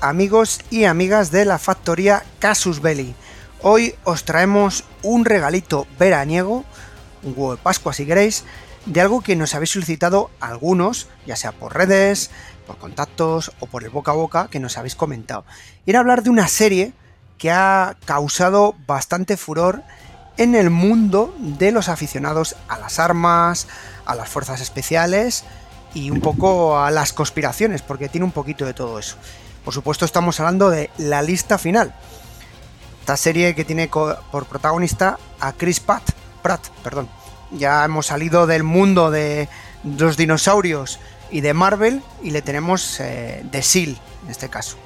Amigos y amigas de la factoría Casus Belli. Hoy os traemos un regalito veraniego, un huevo de Pascua si queréis, de algo que nos habéis solicitado algunos, ya sea por redes, por contactos o por el boca a boca que nos habéis comentado. Era hablar de una serie que ha causado bastante furor en el mundo de los aficionados a las armas, a las fuerzas especiales y un poco a las conspiraciones, porque tiene un poquito de todo eso. Por supuesto estamos hablando de La Lista Final. Esta serie que tiene por protagonista a Chris Pratt, perdón. Ya hemos salido del mundo de los dinosaurios y de Marvel y le tenemos eh, de SEAL en este caso.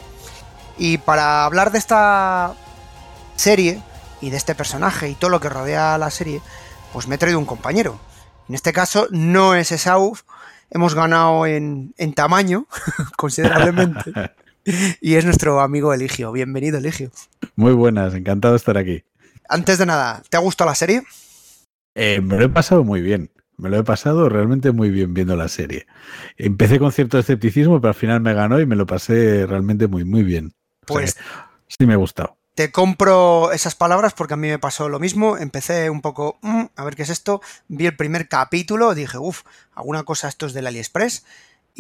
Y para hablar de esta serie y de este personaje y todo lo que rodea a la serie, pues me he traído un compañero. En este caso no es Esauf, hemos ganado en tamaño considerablemente. y es nuestro amigo Eligio. Bienvenido, Eligio. Muy buenas, encantado de estar aquí. Antes de nada, ¿te ha gustado la serie? Eh, me lo he pasado muy bien. Me lo he pasado realmente muy bien viendo la serie. Empecé con cierto escepticismo, pero al final me ganó y me lo pasé realmente muy, muy bien. Pues o sea, sí me ha gustado. Te compro esas palabras porque a mí me pasó lo mismo. Empecé un poco, mmm, a ver qué es esto. Vi el primer capítulo, dije, uff, alguna cosa esto es del AliExpress.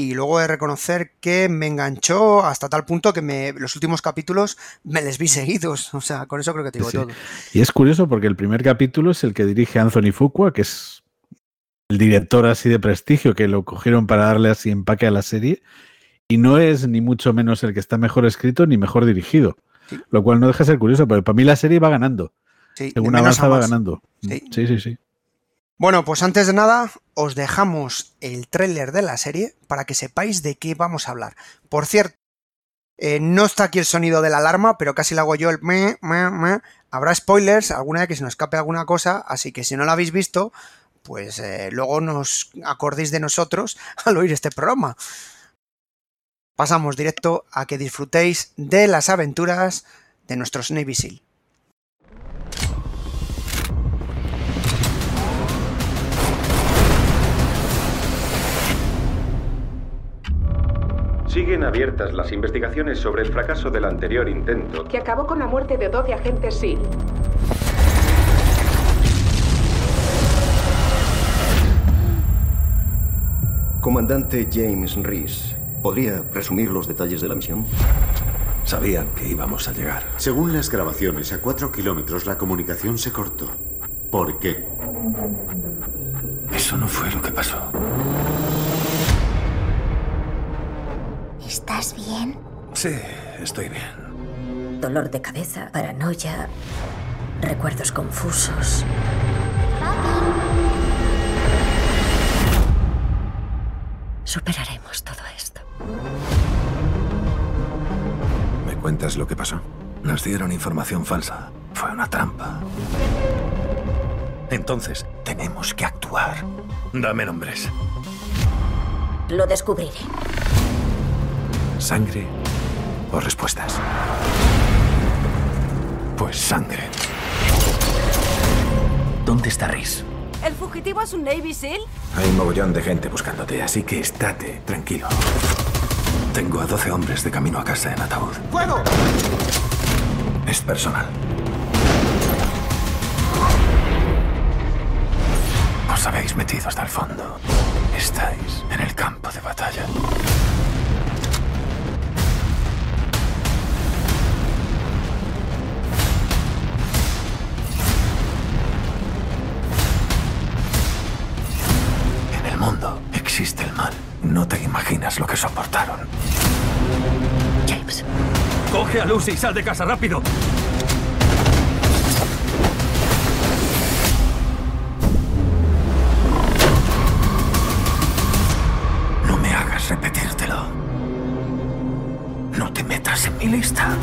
Y luego de reconocer que me enganchó hasta tal punto que me, los últimos capítulos me les vi seguidos. O sea, con eso creo que te digo Sí. todo. Y es curioso porque el primer capítulo es el que dirige Anthony Fuqua, que es el director así de prestigio que lo cogieron para darle así empaque a la serie. Y no es ni mucho menos el que está mejor escrito ni mejor dirigido. Sí. Lo cual no deja de ser curioso, pero para mí la serie va ganando. Sí, Según avanza va ganando. Sí. sí, sí. sí. Bueno, pues antes de nada, os dejamos el tráiler de la serie para que sepáis de qué vamos a hablar. Por cierto, eh, no está aquí el sonido de la alarma, pero casi le hago yo el me, me, me. Habrá spoilers, alguna vez que se nos escape alguna cosa, así que si no la habéis visto, pues eh, luego nos acordéis de nosotros al oír este programa. Pasamos directo a que disfrutéis de las aventuras de nuestros Navy SEAL. Siguen abiertas las investigaciones sobre el fracaso del anterior intento. que acabó con la muerte de 12 agentes SEAL. Comandante James Reese, ¿podría resumir los detalles de la misión? Sabían que íbamos a llegar. Según las grabaciones, a cuatro kilómetros la comunicación se cortó. ¿Por qué? Eso no fue lo que pasó. ¿Estás bien? Sí, estoy bien. Dolor de cabeza, paranoia, recuerdos confusos. Superaremos todo esto. ¿Me cuentas lo que pasó? Nos dieron información falsa. Fue una trampa. Entonces, tenemos que actuar. Dame nombres. Lo descubriré. ¿Sangre o respuestas? Pues sangre. ¿Dónde está Reese? ¿El fugitivo es un Navy SEAL? Hay un mogollón de gente buscándote, así que estate tranquilo. Tengo a 12 hombres de camino a casa en ataúd. ¡Fuego! Es personal. Os habéis metido hasta el fondo. Estáis en el campo de batalla. Existe el mal. No te imaginas lo que soportaron. James, Coge a Lucy y sal de casa rápido. No me hagas repetírtelo. estás en mi lista.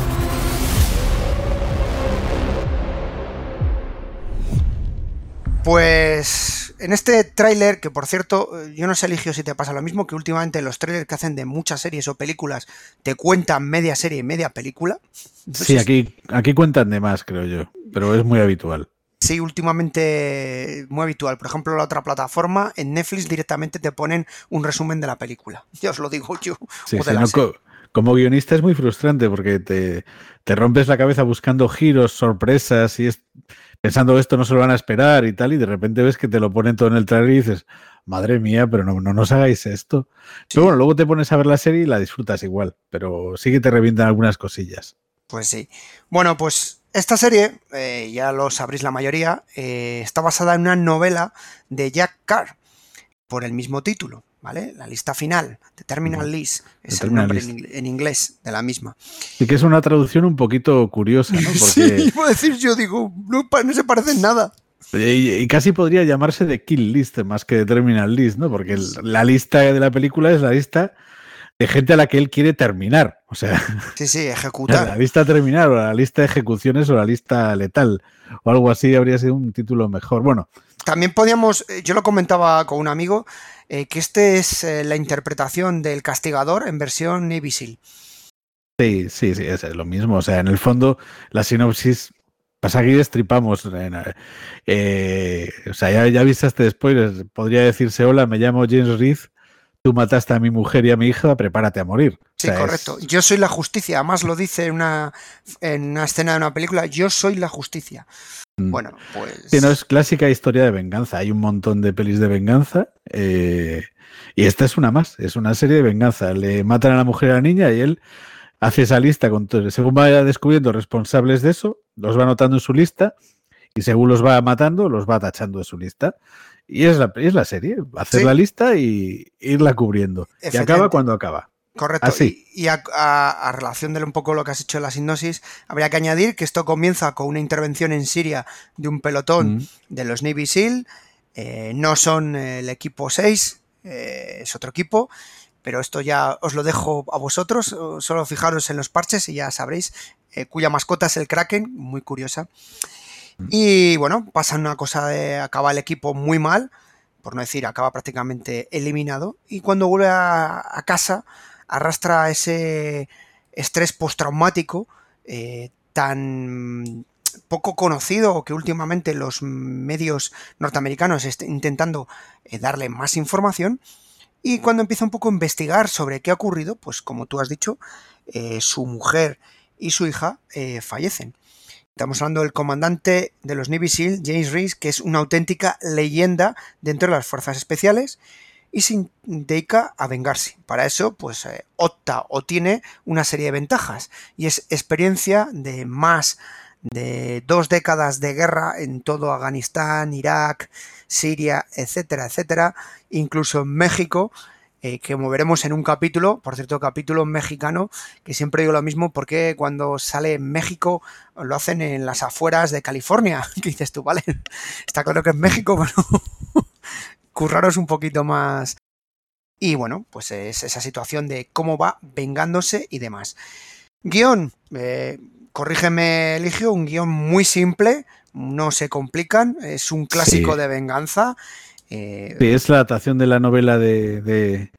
Pues en este tráiler, que por cierto, yo no sé, Eligio, si te pasa lo mismo, que últimamente los trailers que hacen de muchas series o películas te cuentan media serie y media película. Sí, aquí, aquí cuentan de más, creo yo, pero es muy habitual. Sí, últimamente muy habitual. Por ejemplo, la otra plataforma, en Netflix directamente te ponen un resumen de la película. Ya os lo digo yo. Sí, sí, no, co como guionista es muy frustrante porque te, te, rompes la cabeza buscando giros, sorpresas y es, pensando esto no se lo van a esperar y tal, y de repente ves que te lo ponen todo en el trailer y dices, madre mía, pero no, no nos hagáis esto. Sí. Pero bueno, luego te pones a ver la serie y la disfrutas igual, pero sí que te revientan algunas cosillas. Pues sí. Bueno, pues esta serie, eh, ya lo sabréis la mayoría, eh, está basada en una novela de Jack Carr, por el mismo título, ¿vale? La lista final, The Terminal List, es el nombre en, en, inglés de la misma. Y que es una traducción un poquito curiosa, ¿no? Porque... sí, a decir yo, digo, no, no se parecen nada. Y, y, casi podría llamarse de Kill List más que de Terminal List, ¿no? Porque la lista de la película es la lista de gente a la que él quiere terminar. O sea, sí, sí, ejecutar. La lista terminar, o la lista de ejecuciones, o la lista letal, o algo así habría sido un título mejor. Bueno. También podíamos, yo lo comentaba con un amigo, eh, que este es eh, la interpretación del castigador en versión Navy. Sí, sí, sí, es lo mismo. O sea, en el fondo, la sinopsis Pasa aquí destripamos. Eh, o sea, ya, ya viste este spoiler. Podría decirse: Hola, me llamo James Reed. Tú mataste a mi mujer y a mi hija, prepárate a morir. Sí, o sea, correcto. Es... Yo soy la justicia. Además lo dice en una, en una escena de una película. Yo soy la justicia. Mm. Bueno, pues. Sí, no, es clásica historia de venganza. Hay un montón de pelis de venganza. Eh, y esta es una más. Es una serie de venganza. Le matan a la mujer y a la niña y él hace esa lista con todo, según va descubriendo responsables de eso, los va anotando en su lista y según los va matando, los va tachando de su lista. Y es la, es la serie, hacer sí. la lista y irla cubriendo. Y acaba cuando acaba. Correcto. Así. Y, y a, a, a, relación de un poco lo que has hecho en la sinopsis, habría que añadir que esto comienza con una intervención en Siria de un pelotón mm. de los Navy SEAL. Eh, no son el equipo 6, eh, es otro equipo pero esto ya os lo dejo a vosotros, solo fijaros en los parches y ya sabréis, eh, cuya mascota es el Kraken, muy curiosa. Y bueno, pasa una cosa de acaba el equipo muy mal, por no decir, acaba prácticamente eliminado, y cuando vuelve a, casa arrastra ese estrés postraumático eh, tan poco conocido que últimamente los medios norteamericanos están intentando eh, darle más información y cuando empieza un poco a investigar sobre qué ha ocurrido, pues como tú has dicho, eh, su mujer y su hija eh, fallecen. Estamos hablando del comandante de los Navy SEAL, James Reese, que es una auténtica leyenda dentro de las fuerzas especiales y se dedica a vengarse. Para eso, pues eh, opta o tiene una serie de ventajas y es experiencia de más de dos décadas de guerra en todo Afganistán, Irak, Siria, etcétera, etcétera, incluso en México, eh, que moveremos en un capítulo, por cierto, capítulo mexicano, que siempre digo lo mismo porque cuando sale en México lo hacen en las afueras de California. ¿Qué dices tú? Vale, está claro que es México, pero curraros un poquito más. Y bueno, pues es esa situación de cómo va vengándose y demás. Guión, eh, corrígeme, Eligio, un guion muy simple, no se complican, es un clásico sí. de venganza. Eh... Sí, es la adaptación de la novela de, de,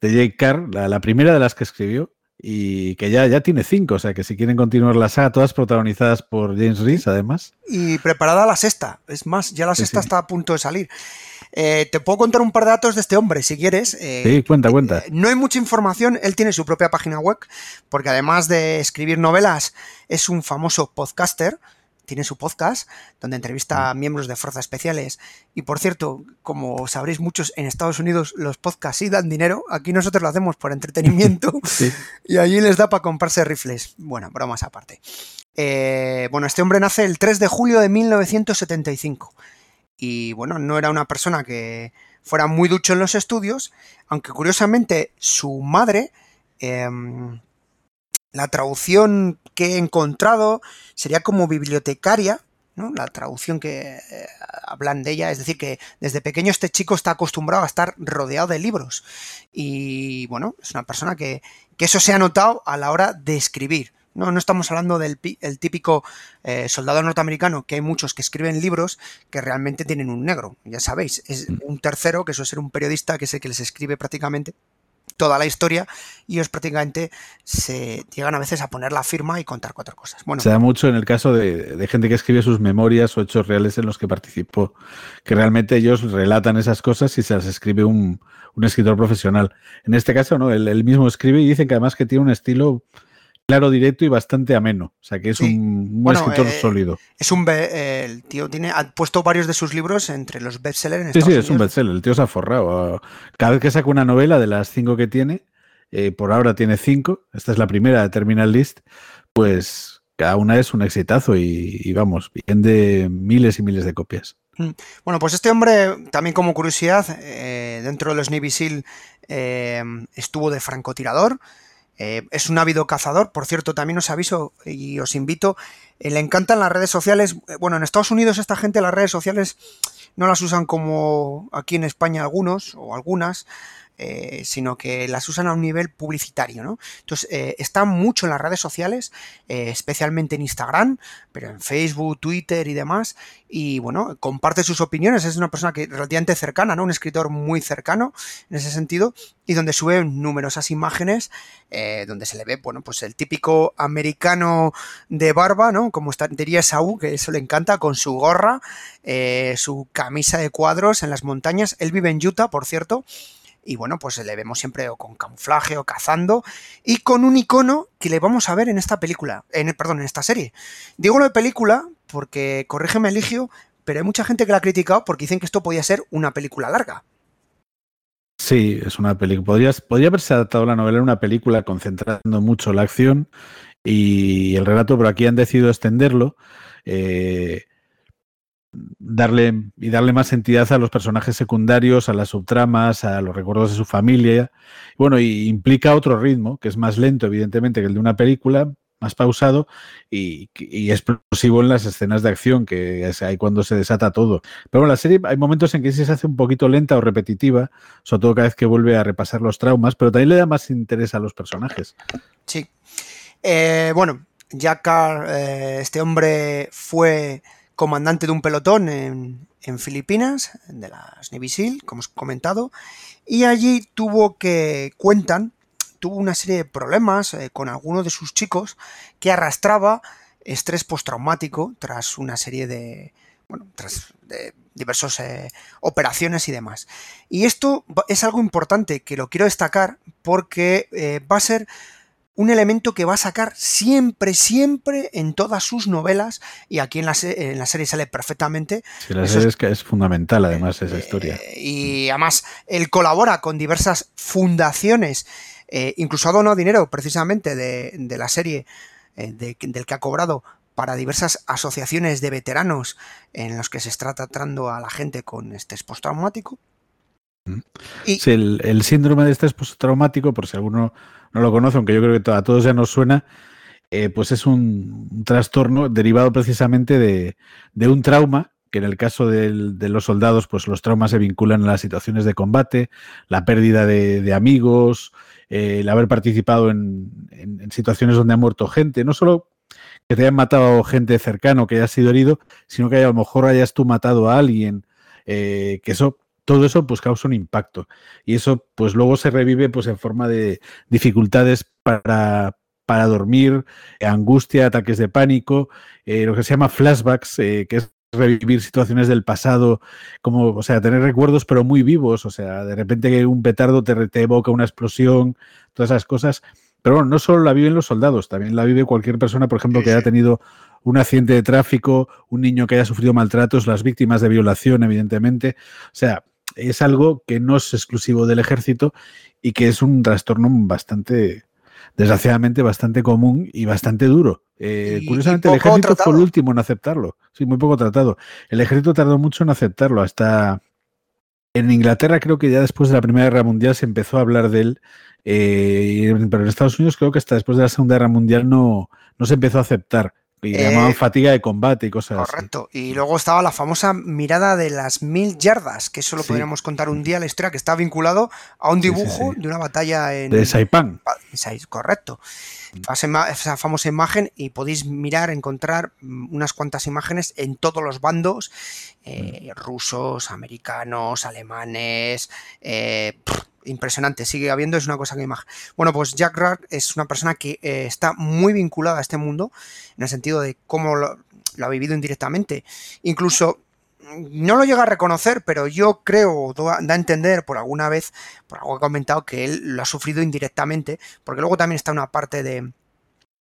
de Jake Carr, la, la, primera de las que escribió, y que ya, ya tiene cinco, o sea que si quieren continuar la saga, todas protagonizadas por James Reese, además. Y preparada la sexta, es más, ya la sexta sí, sí. está a punto de salir. Eh, te puedo contar un par de datos de este hombre, si quieres. Eh, sí, cuenta, cuenta. Eh, no hay mucha información, él tiene su propia página web, porque además de escribir novelas, es un famoso podcaster, tiene su podcast donde entrevista a miembros de fuerzas especiales. Y por cierto, como sabréis muchos, en Estados Unidos los podcasts sí dan dinero. Aquí nosotros lo hacemos por entretenimiento sí. y allí les da para comprarse rifles. Bueno, bromas aparte. Eh, bueno, este hombre nace el 3 de julio de 1975. Y bueno, no era una persona que fuera muy ducho en los estudios, aunque curiosamente su madre eh, la traducción que he encontrado sería como bibliotecaria ¿no? La traducción que eh, hablan de ella, es decir, que desde pequeño este chico está acostumbrado a estar rodeado de libros. Y bueno, es una persona que, que eso se ha notado a la hora de escribir. No, no estamos hablando del el típico eh, soldado norteamericano, que hay muchos que escriben libros que realmente tienen un negro, ya sabéis. Es un tercero, que suele ser un periodista, que es el que les escribe prácticamente toda la historia y ellos prácticamente se llegan a veces a poner la firma y contar cuatro cosas. Bueno, se da mucho en el caso de, de, gente que escribe sus memorias o hechos reales en los que participó, que realmente ellos relatan esas cosas y se las escribe un, un escritor profesional. En este caso, no, él, él, mismo escribe y dicen que además que tiene un estilo claro, directo y bastante ameno. O sea que es sí. un, un bueno, escritor eh, sólido. Es un eh, el tío tiene ha puesto varios de sus libros entre los bestsellers. En sí, Estados sí, es un bestseller. El tío se ha forrado. Cada vez que saca una novela de las cinco que tiene, eh, por ahora tiene cinco. Esta es la primera de Terminal List. Pues cada una es un exitazo y, y vamos, vende miles y miles de copias. Mm. Bueno, pues este hombre, también como curiosidad, eh, dentro de los Navy SEAL eh, estuvo de francotirador. Eh, es un ávido cazador, por cierto, también os aviso y os invito, eh, le encantan las redes sociales. Bueno, en Estados Unidos esta gente las redes sociales no las usan como aquí en España algunos o algunas, eh, sino que las usan a un nivel publicitario, ¿no? Entonces, eh, está mucho en las redes sociales, eh, especialmente en Instagram, pero en Facebook, Twitter y demás, y bueno, comparte sus opiniones, es una persona que relativamente cercana, ¿no? Un escritor muy cercano en ese sentido, y donde sube numerosas imágenes, eh, donde se le ve, bueno, pues el típico americano de barba, ¿no? Como diría Saúl, que eso le encanta, con su gorra, su camisa de cuadros en las montañas, él vive en Utah, por cierto, y bueno, pues le vemos siempre o con camuflaje o cazando y con un icono que le vamos a ver en esta película, en, perdón, en esta serie. Digo lo de película porque, corrígeme Eligio, pero hay mucha gente que la ha criticado porque dicen que esto podía ser una película larga. Sí, es una película. Podría, podría haberse adaptado la novela en una película concentrando mucho la acción y el relato, pero aquí han decidido extenderlo. Eh, darle y darle más entidad a los personajes secundarios, a las subtramas, a los recuerdos de su familia. Bueno, y implica otro ritmo, que es más lento, evidentemente, que el de una película, más pausado y, explosivo en las escenas de acción, que es ahí cuando se desata todo. Pero en la serie hay momentos en que sí se hace un poquito lenta o repetitiva, sobre todo cada vez que vuelve a repasar los traumas, pero también le da más interés a los personajes. Sí. Eh, bueno, Jack Carr, eh, este hombre fue comandante de un pelotón en, en, Filipinas, de las Navy SEAL, como os he comentado, y allí tuvo que, cuentan, tuvo una serie de problemas eh, con algunos de sus chicos que arrastraba estrés postraumático tras una serie de, bueno, tras de diversas eh, operaciones y demás. Y esto es algo importante que lo quiero destacar porque eh, va a ser un elemento que va a sacar siempre, siempre en todas sus novelas y aquí en la, se en la serie sale perfectamente. Sí, la serie es, que es fundamental además esa historia. Eh, y además él colabora con diversas fundaciones, eh, incluso ha donado dinero precisamente de, de la serie eh, de, del que ha cobrado para diversas asociaciones de veteranos en los que se está tratando a la gente con estrés postraumático. Y, sí, el, el, síndrome de estrés postraumático, por si alguno no lo conoce, aunque yo creo que a todos ya nos suena, eh, pues es un, trastorno derivado precisamente de, un trauma, que en el caso de los soldados, pues los traumas se vinculan a las situaciones de combate, la pérdida de, amigos, eh, el haber participado en, situaciones donde ha muerto gente, no solo que te hayan matado gente cercano, que hayas sido herido, sino que a lo mejor hayas tú matado a alguien, eh, que eso todo eso pues causa un impacto y eso pues luego se revive pues en forma de dificultades para, para dormir, angustia, ataques de pánico, eh, lo que se llama flashbacks, eh, que es revivir situaciones del pasado, como, o sea, tener recuerdos pero muy vivos, o sea, de repente que un petardo te, te evoca una explosión, todas esas cosas. Pero bueno, no solo la viven los soldados, también la vive cualquier persona, por ejemplo, que haya tenido un accidente de tráfico, un niño que haya sufrido maltratos, las víctimas de violación, evidentemente. O sea, es algo que no es exclusivo del ejército y que es un trastorno bastante, desgraciadamente, bastante común y bastante duro. Eh, y, curiosamente, y el ejército tratado. fue el último en aceptarlo. Sí, muy poco tratado. El ejército tardó mucho en aceptarlo. Hasta en Inglaterra, creo que ya después de la Primera Guerra Mundial se empezó a hablar de él. Eh, pero en Estados Unidos creo que hasta después de la Segunda Guerra Mundial no, no se empezó a aceptar Y llamaban fatiga de combate y cosas así. Correcto. Y luego estaba la famosa mirada de las mil yardas, que eso lo Sí. podríamos contar un día la historia, que está vinculado a un sí, dibujo sí. de una batalla en. De Saipan. Pa- Sai- Correcto. Esa, ima- esa famosa imagen y podéis mirar, encontrar mm, unas cuantas imágenes en todos los bandos, eh, rusos, americanos, alemanes, eh, pff, impresionante, sigue habiendo, es una cosa que imagen. Bueno, pues Jack Rack es una persona que eh, está muy vinculada a este mundo, en el sentido de cómo lo, lo ha vivido indirectamente. Incluso no lo llega a reconocer, pero yo creo, da a entender por alguna vez, por algo que ha comentado, que él lo ha sufrido indirectamente, porque luego también está una parte de,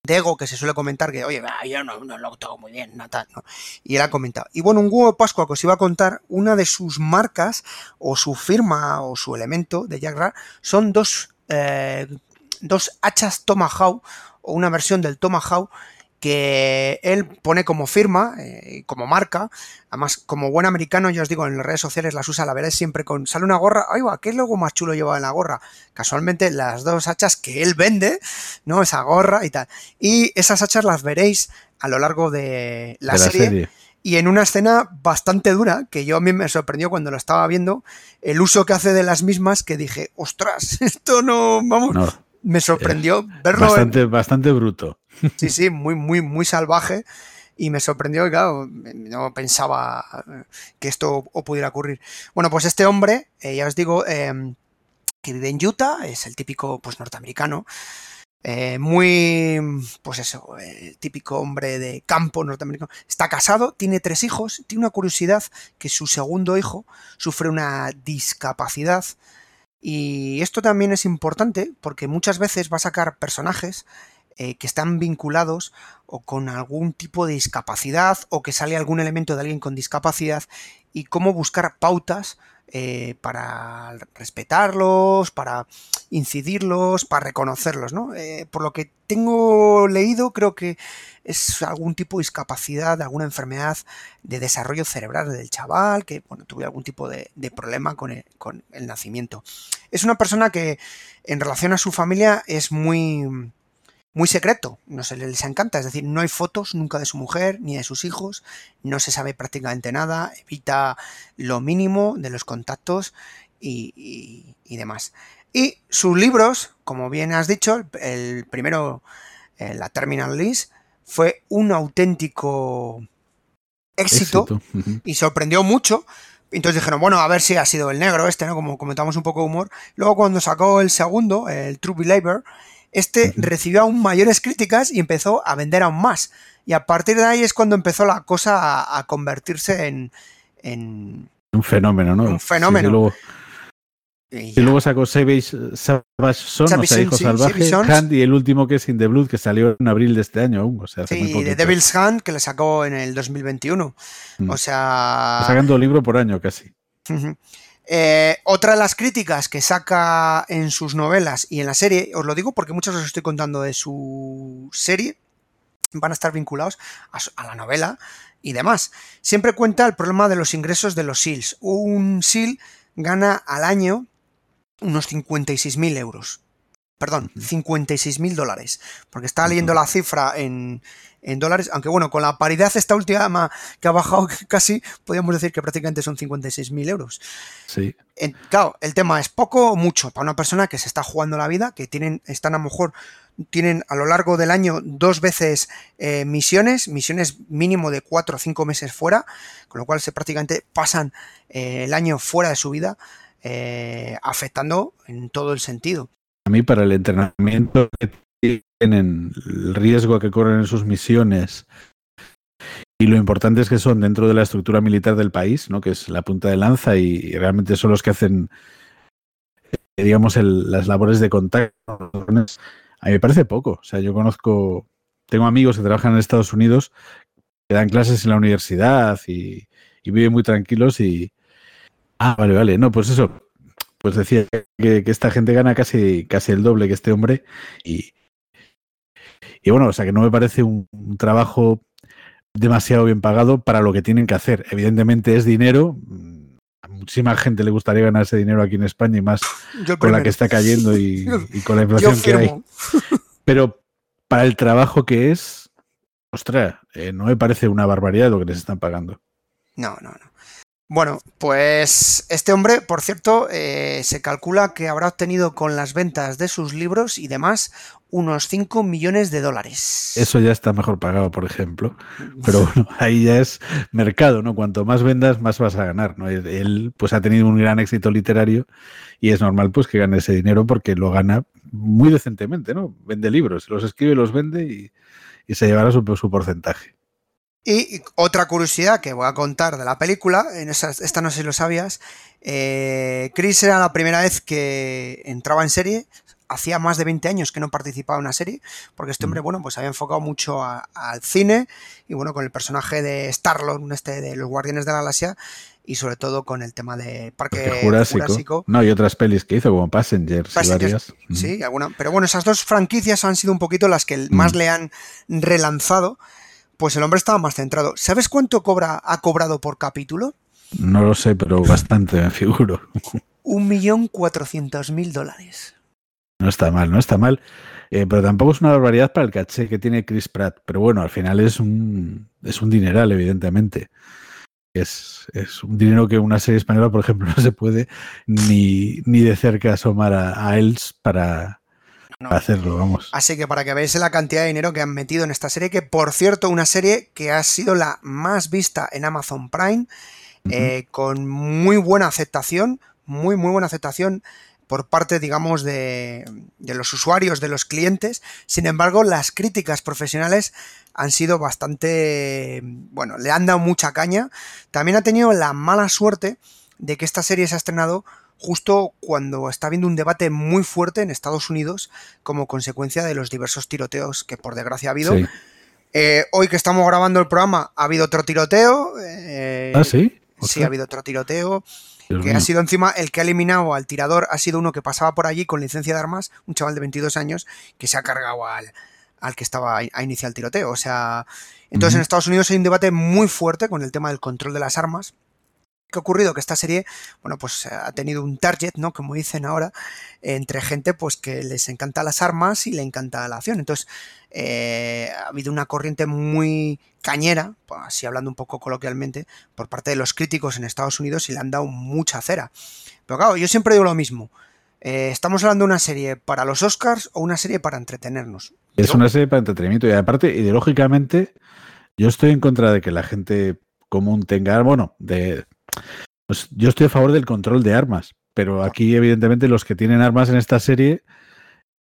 de ego que se suele comentar que, oye, va, yo no, no lo tengo muy bien, no tal, ¿no? Y él ha comentado. Y bueno, un huevo de Pascua que os iba a contar, una de sus marcas, o su firma, o su elemento de Jack Rar, son dos, eh, dos hachas Tomahawk, o una versión del Tomahawk, que él pone como firma, eh, como marca, además como buen americano, ya os digo, en las redes sociales las usa, la veréis siempre con, sale una gorra, ay va, ¿qué logo más chulo lleva en la gorra? Casualmente las dos hachas que él vende, ¿no? Esa gorra y tal. Y esas hachas las veréis a lo largo de la, de la serie, serie. y en una escena bastante dura, que yo a mí me sorprendió cuando lo estaba viendo, el uso que hace de las mismas, que dije, ostras, esto no, vamos, No, me sorprendió verlo en- bastante, bastante bruto. Sí, sí, muy, muy, muy salvaje. Y me sorprendió, y claro, no pensaba eh, que esto pudiera ocurrir. Bueno, pues este hombre, eh, ya os digo, eh, que vive en Utah, es el típico pues norteamericano. muy, pues eso, eh, típico hombre de campo norteamericano. Está casado, tiene tres hijos, tiene una curiosidad que su segundo hijo sufre una discapacidad. Y esto también es importante porque muchas veces va a sacar personajes eh, que están vinculados o con algún tipo de discapacidad o que sale algún elemento de alguien con discapacidad y cómo buscar pautas eh, para respetarlos, para incidirlos, para reconocerlos, ¿no? Eh, por lo que tengo leído, creo que es algún tipo de discapacidad, alguna enfermedad de desarrollo cerebral del chaval, que bueno, tuvo algún tipo de, de problema con el, con el nacimiento. Es una persona que en relación a su familia es muy muy secreto, no se les encanta, es decir, no hay fotos nunca de su mujer ni de sus hijos, no se sabe prácticamente nada, evita lo mínimo de los contactos y, y- y demás. Y sus libros, como bien has dicho, el, primero, eh, la Terminal List, fue un auténtico éxito, y sorprendió mucho. Entonces dijeron, bueno, a ver si ha sido el negro este, ¿no? Como comentamos un poco de humor. Luego cuando sacó el segundo, el True Believer, este recibió aún mayores críticas y empezó a vender aún más. Y a partir de ahí es cuando empezó la cosa a, a convertirse en... en Un fenómeno, ¿no? Un fenómeno. Sí, sí, luego, y luego sacó Savage, Savage Son, Savage o sea, Hijo sí, Salvaje. Hand y el último que es In the Blood, que salió en abril de este año aún, o sea, hace Sí, de Devil's Hand, que le sacó en el 2021. Mm. O sea... Sacando libro por año casi. Ujú. Eh, otra de las críticas que saca en sus novelas y en la serie, os lo digo porque muchos os estoy contando de su serie, van a estar vinculados a, su- a la novela y demás. Siempre cuenta el problema de los ingresos de los SEALs. Un SEAL gana al año unos 56.000 euros. Perdón, 56.000 dólares. Porque estaba leyendo la cifra en, en dólares, aunque bueno, con la paridad esta última que ha bajado casi, podríamos decir que prácticamente son 56.000 euros. Sí. En- claro, el tema es poco o mucho para una persona que se está jugando la vida, que tienen, están a lo mejor, tienen a lo largo del año dos veces eh, misiones, misiones mínimo de cuatro o cinco meses fuera, con lo cual se prácticamente pasan eh, el año fuera de su vida, eh, afectando en todo el sentido. A mí para el entrenamiento tienen, el riesgo que corren en sus misiones y lo importante es que son dentro de la estructura militar del país, ¿no? que es la punta de lanza y, realmente son los que hacen, eh, digamos, las labores de contacto. A mí me parece poco. O sea, yo conozco, tengo amigos que trabajan en Estados Unidos que dan clases en la universidad y, y viven muy tranquilos y... Ah, vale, vale. No, pues eso, pues decía que, que esta gente gana casi, casi el doble que este hombre y, y bueno, o sea que no me parece un, un trabajo demasiado bien pagado para lo que tienen que hacer. Evidentemente es dinero, mm, a muchísima gente le gustaría ganar ese dinero aquí en España y más con la que está cayendo y, y con la inflación que hay. Pero para el trabajo que es, ostras, eh, no me parece una barbaridad lo que les están pagando. No, no, no. Bueno, pues este hombre, por cierto, eh, se calcula que habrá obtenido con las ventas de sus libros y demás unos 5 millones de dólares. Eso ya está mejor pagado, por ejemplo. Pero bueno, ahí ya es mercado, ¿no? Cuanto más vendas, más vas a ganar, ¿no? Él, pues ha tenido un gran éxito literario y es normal pues que gane ese dinero porque lo gana muy decentemente, ¿no? Vende libros, los escribe, los vende y, y se llevará su, su porcentaje. Y otra curiosidad que voy a contar de la película, en esa, esta no sé si lo sabías, eh, Chris era la primera vez que entraba en serie, hacía más de 20 años que no participaba en una serie, porque este hombre, bueno, pues había enfocado mucho a- al cine y bueno, con el personaje de Star-Lord, este de los Guardianes de la Galaxia, y sobre todo con el tema de Parque Jurásico. Jurásico. No, y otras pelis que hizo, como Passengers, y Passengers, varias. Mm. Sí, alguna. Pero bueno, esas dos franquicias han sido un poquito las que más Mm. le han relanzado. Pues el hombre estaba más centrado. ¿Sabes cuánto cobra, ha cobrado por capítulo? No lo sé, pero bastante me figuro. Un millón cuatrocientos mil dólares. No está mal, no está mal. Eh, pero tampoco es una barbaridad para el caché que tiene Chris Pratt. Pero bueno, al final es un, es un dineral, evidentemente. Es, es un dinero que una serie española, por ejemplo, no se puede ni, ni de cerca asomar a, a Els para, No. para hacerlo, vamos. Así que para que veáis la cantidad de dinero que han metido en esta serie, que por cierto, una serie que ha sido la más vista en Amazon Prime, eh, con muy buena aceptación, muy, muy buena aceptación por parte, digamos, de, de los usuarios, de los clientes. Sin embargo, las críticas profesionales han sido bastante, bueno, le han dado mucha caña. También ha tenido la mala suerte de que esta serie se ha estrenado justo cuando está habiendo un debate muy fuerte en Estados Unidos como consecuencia de los diversos tiroteos que por desgracia ha habido. Sí. Eh, hoy que estamos grabando el programa ha habido otro tiroteo. eh, Ah, sí. Sí, ha habido otro tiroteo. Dios que mío. ha sido encima el que ha eliminado al tirador, ha sido uno que pasaba por allí con licencia de armas, un chaval de 22 años, que se ha cargado al, al que estaba a, iniciar el tiroteo. O sea, entonces en Estados Unidos hay un debate muy fuerte con el tema del control de las armas. ¿Qué ha ocurrido? Que esta serie, bueno, pues ha tenido un target, ¿no? Como dicen ahora, entre gente pues que les encanta las armas y le encanta la acción. Entonces, eh, ha habido una corriente muy cañera, pues, así hablando un poco coloquialmente, por parte de los críticos en Estados Unidos y le han dado mucha cera. Pero claro, yo siempre digo lo mismo. Eh, ¿Estamos hablando de una serie para los Oscars o una serie para entretenernos? Es Yo- una serie para entretenimiento y aparte, ideológicamente, yo estoy en contra de que la gente común tenga, bueno, de, pues yo estoy a favor del control de armas, pero aquí evidentemente los que tienen armas en esta serie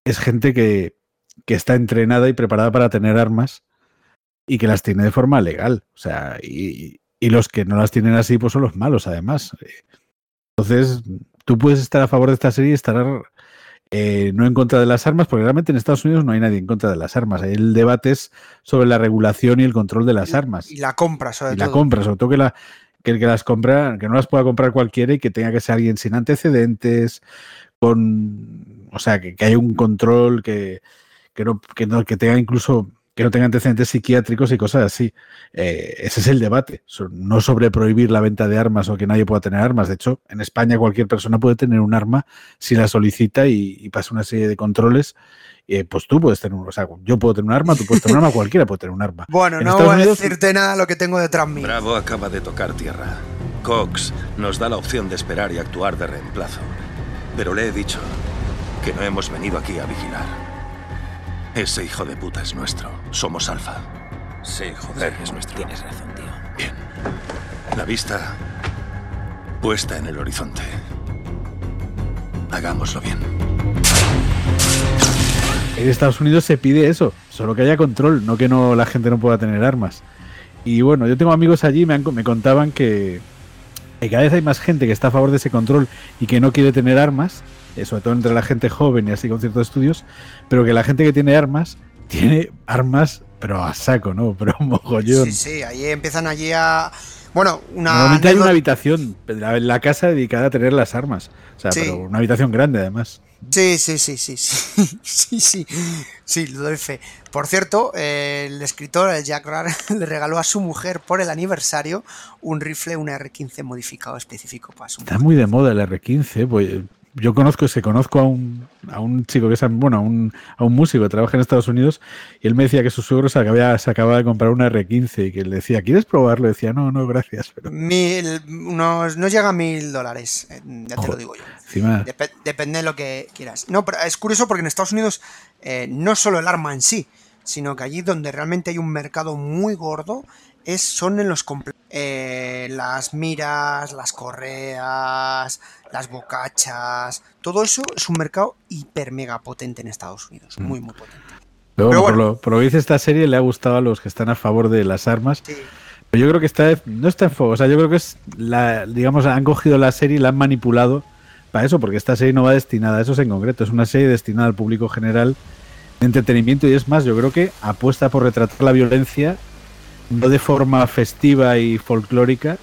es gente que, que está entrenada y preparada para tener armas y que las tiene de forma legal, o sea, y, y los que no las tienen así, pues son los malos, además. Entonces, tú puedes estar a favor de esta serie y estar eh, no en contra de las armas, porque realmente en Estados Unidos no hay nadie en contra de las armas. El debate es sobre la regulación y el control de las armas. Y la compra, sobre Y todo. la compra, sobre todo que, la, que el que las compra, que no las pueda comprar cualquiera y que tenga que ser alguien sin antecedentes, con. O sea, que, que haya un control, que, que, no, que, no, que tenga incluso. Que no tenga antecedentes psiquiátricos y cosas así. Eh, ese es el debate. No sobre prohibir la venta de armas o que nadie pueda tener armas. De hecho, en España cualquier persona puede tener un arma si la solicita y pasa una serie de controles. Eh, pues tú puedes tener un. O sea, yo puedo tener un arma, tú puedes tener un arma, cualquiera puede tener un arma. Bueno, En no Estados voy a decirte nada de lo que tengo detrás mío. Bravo acaba de tocar tierra. Cox nos da la opción de esperar y actuar de reemplazo. Pero le he dicho que no hemos venido aquí a vigilar. Ese hijo de puta es nuestro. Somos Alfa. Sí, joder, es nuestro. Tienes razón, tío. Bien. La vista puesta en el horizonte. Hagámoslo bien. En Estados Unidos se pide eso, solo que haya control, no que no la gente no pueda tener armas. Y bueno, yo tengo amigos allí, me, han- me contaban que, que cada vez hay más gente que está a favor de ese control y que no quiere tener armas, eh, sobre todo entre la gente joven y así con ciertos estudios, pero que la gente que tiene armas, tiene armas, pero a saco, ¿no? Pero un mogollón. Sí, sí, ahí empiezan allí a. Bueno, una. Normalmente hay una habitación la, la casa dedicada a tener las armas. O sea, Sí. pero una habitación grande además. Sí, sí, sí, sí, sí, sí, sí, sí, lo doy fe. Por cierto, eh, el escritor el Jack Rar le regaló a su mujer por el aniversario un rifle, una R15 modificado específico para su mujer. Está muy de moda el R15, pues yo conozco, se conozco a un, a un chico que es, bueno, a un, a un músico que trabaja en Estados Unidos y él me decía que su suegro se acababa, se acababa de comprar una R15 y que le decía, ¿quieres probarlo? Y decía, no, no, gracias. Pero... Mil, no llega a mil dólares, eh, ya te lo digo yo. Dep depende de lo que quieras. No, pero es curioso porque en Estados Unidos eh, no solo el arma en sí, sino que allí donde realmente hay un mercado muy gordo es, son en los eh, las miras, las correas, las bocachas, todo eso es un mercado hiper mega potente en Estados Unidos, muy muy potente. Pero, bueno, Por, lo, por, lo, que dice esta serie le ha gustado a los que están a favor de las armas. Pero yo creo que está, no está en fuego, o sea, yo creo que es la, digamos, han cogido la serie y la han manipulado para eso, porque esta serie no va destinada a eso en concreto, es una serie destinada al público general de entretenimiento y es más, yo creo que apuesta por retratar la violencia no de forma festiva y folclórica,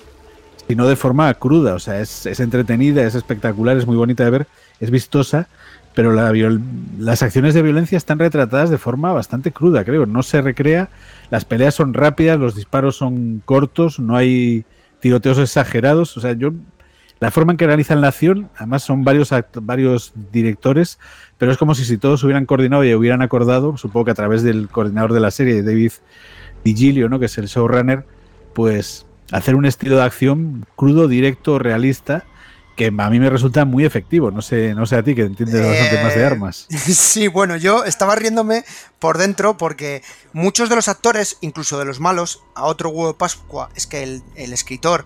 sino de forma cruda. O sea, es, entretenida, es espectacular, es muy bonita de ver, es vistosa, pero las acciones de violencia están retratadas de forma bastante cruda, creo. No se recrea, las peleas son rápidas, los disparos son cortos, no hay tiroteos exagerados. O sea, yo. La forma en que realizan la acción, además son varios, varios directores, pero es como si, si todos hubieran coordinado y hubieran acordado, supongo que a través del coordinador de la serie, David Digilio, ¿no? que es el showrunner, pues hacer un estilo de acción crudo, directo, realista, que a mí me resulta muy efectivo. No sé, no sé a ti que entiendes bastante más de eh, armas. Sí, bueno, yo estaba riéndome por dentro porque muchos de los actores, incluso de los malos, a otro huevo de Pascua, es que el, el escritor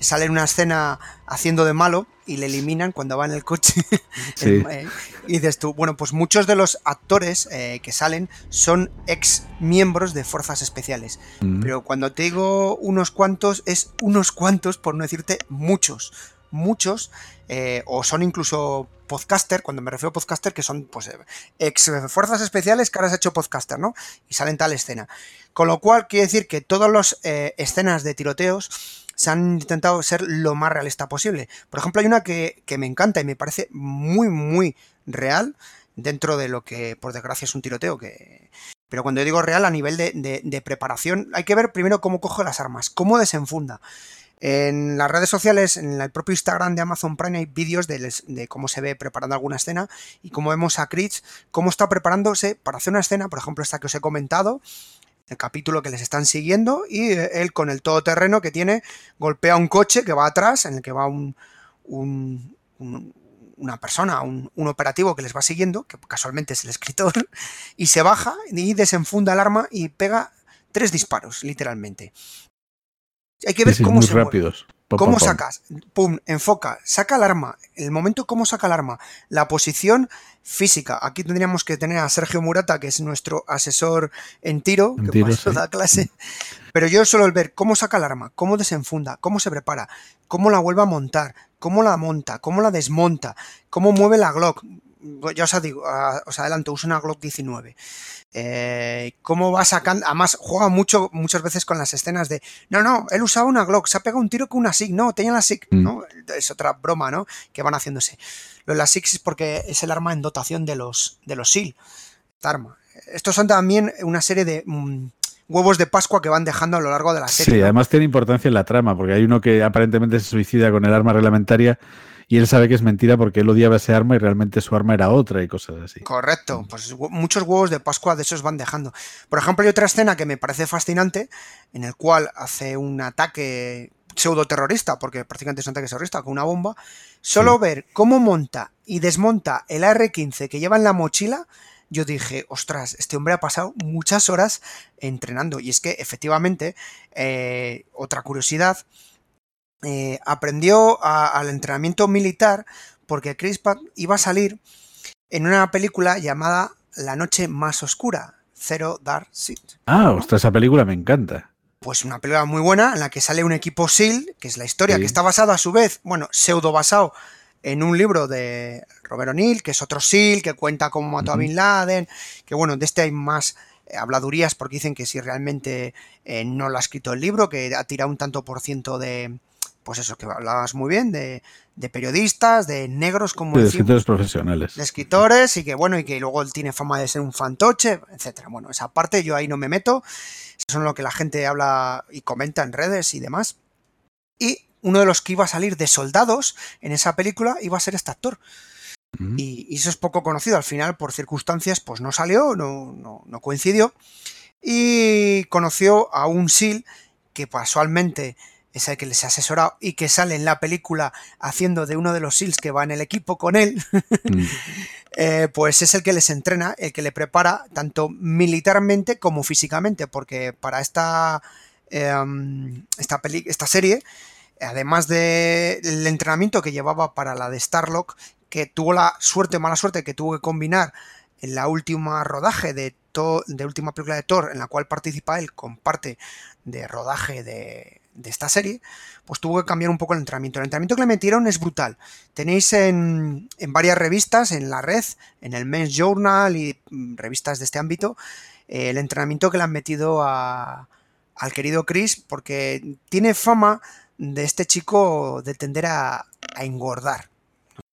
sale en una escena haciendo de malo y le eliminan cuando va en el coche. Eh, y dices tú, bueno, pues muchos de los actores eh, que salen son ex miembros de fuerzas especiales. Mm. Pero cuando te digo unos cuantos, es unos cuantos, por no decirte muchos. Muchos, eh, o son incluso podcaster, cuando me refiero a podcaster, que son pues ex fuerzas especiales que ahora has hecho podcaster, ¿no? Y salen tal escena. Con lo cual quiere decir que todas las escenas de tiroteos se han intentado ser lo más realista posible. Por ejemplo, hay una que, me encanta y me parece muy, muy real dentro de lo que, por desgracia, es un tiroteo. Que... Pero cuando yo digo real, a nivel de, preparación, hay que ver primero cómo coge las armas, cómo desenfunda. En las redes sociales, en el propio Instagram de Amazon Prime, hay vídeos de, de, cómo se ve preparando alguna escena y cómo vemos a Chris, cómo está preparándose para hacer una escena, por ejemplo, esta que os he comentado, el capítulo que les están siguiendo y él con el todoterreno que tiene golpea un coche que va atrás en el que va un, una persona, un, operativo que les va siguiendo, que casualmente es el escritor, y se baja y desenfunda el arma y pega tres disparos, literalmente. Hay que ver cómo se rápidos. ¿Cómo sacas? Pum, enfoca, saca el arma. El momento cómo saca el arma. La posición física. Aquí tendríamos que tener a Sergio Murata, que es nuestro asesor en tiro, que por eso da clase. Pero yo solo el ver cómo saca el arma, cómo desenfunda, cómo se prepara, cómo la vuelve a montar, cómo la monta, cómo la desmonta, cómo mueve la Glock. Ya os digo, os adelanto, usa una Glock 19. Eh, cómo va sacando. Además, juega mucho, muchas veces con las escenas de. No, no, él usaba una Glock, se ha pegado un tiro con una SIG. No, tenía la SIG. Mm. ¿no? Es otra broma, ¿no? Que van haciéndose. Lo de la SIG es porque es el arma en dotación de los, de los SEAL. Esta arma. Estos son también una serie de. Mm, huevos de Pascua que van dejando a lo largo de la serie. Sí, además tiene importancia en la trama, porque hay uno que aparentemente se suicida con el arma reglamentaria y él sabe que es mentira porque él odiaba ese arma y realmente su arma era otra y cosas así. Correcto, pues muchos huevos de Pascua de esos van dejando. Por ejemplo, hay otra escena que me parece fascinante en el cual hace un ataque pseudo terrorista, porque prácticamente es un ataque terrorista con una bomba. Solo ver cómo monta y desmonta el AR-15 que lleva en la mochila, yo dije, ostras, este hombre ha pasado muchas horas entrenando. Y es que efectivamente, eh, otra curiosidad, eh, aprendió al entrenamiento militar porque Chris Pratt iba a salir en una película llamada La noche más oscura, Zero Dark Seed. Ah, ostras, esa película me encanta. Pues una película muy buena en la que sale un equipo SEAL, que es la historia, que está basada a su vez, bueno, pseudo basado en un libro de Robert O'Neill, que es otro SEAL, que cuenta cómo mató a Bin Laden, que bueno, de este hay más eh, habladurías porque dicen que si realmente eh, no lo ha escrito el libro, que ha tirado un tanto por ciento de, pues eso, que hablabas muy bien, de, periodistas, de negros como... De escritores profesionales. De escritores y que, bueno, y que luego él tiene fama de ser un fantoche, etcétera. Bueno, esa parte yo ahí no me meto, eso es lo que la gente habla y comenta en redes y demás. Y uno de los que iba a salir de soldados en esa película iba a ser este actor. y, y, eso es poco conocido. Al final, por circunstancias, pues no salió, no, no, no coincidió. Y conoció a un SEAL que casualmente es el que les ha asesorado y que sale en la película haciendo de uno de los SEALs que va en el equipo con él, mm. eh, pues es el que les entrena, el que le prepara tanto militarmente como físicamente, porque para esta, eh, esta, esta serie, además del entrenamiento que llevaba para la de Starlock, que tuvo la suerte, mala suerte, que tuvo que combinar en la última rodaje de, de última película de Thor, en la cual participa él con parte de rodaje de, de esta serie, pues tuvo que cambiar un poco el entrenamiento. El entrenamiento que le metieron es brutal. Tenéis en, varias revistas, en la red, en el Men's Journal y mm, revistas de este ámbito, eh, el entrenamiento que le han metido a, al querido Chris, porque tiene fama de este chico de tender a, engordar.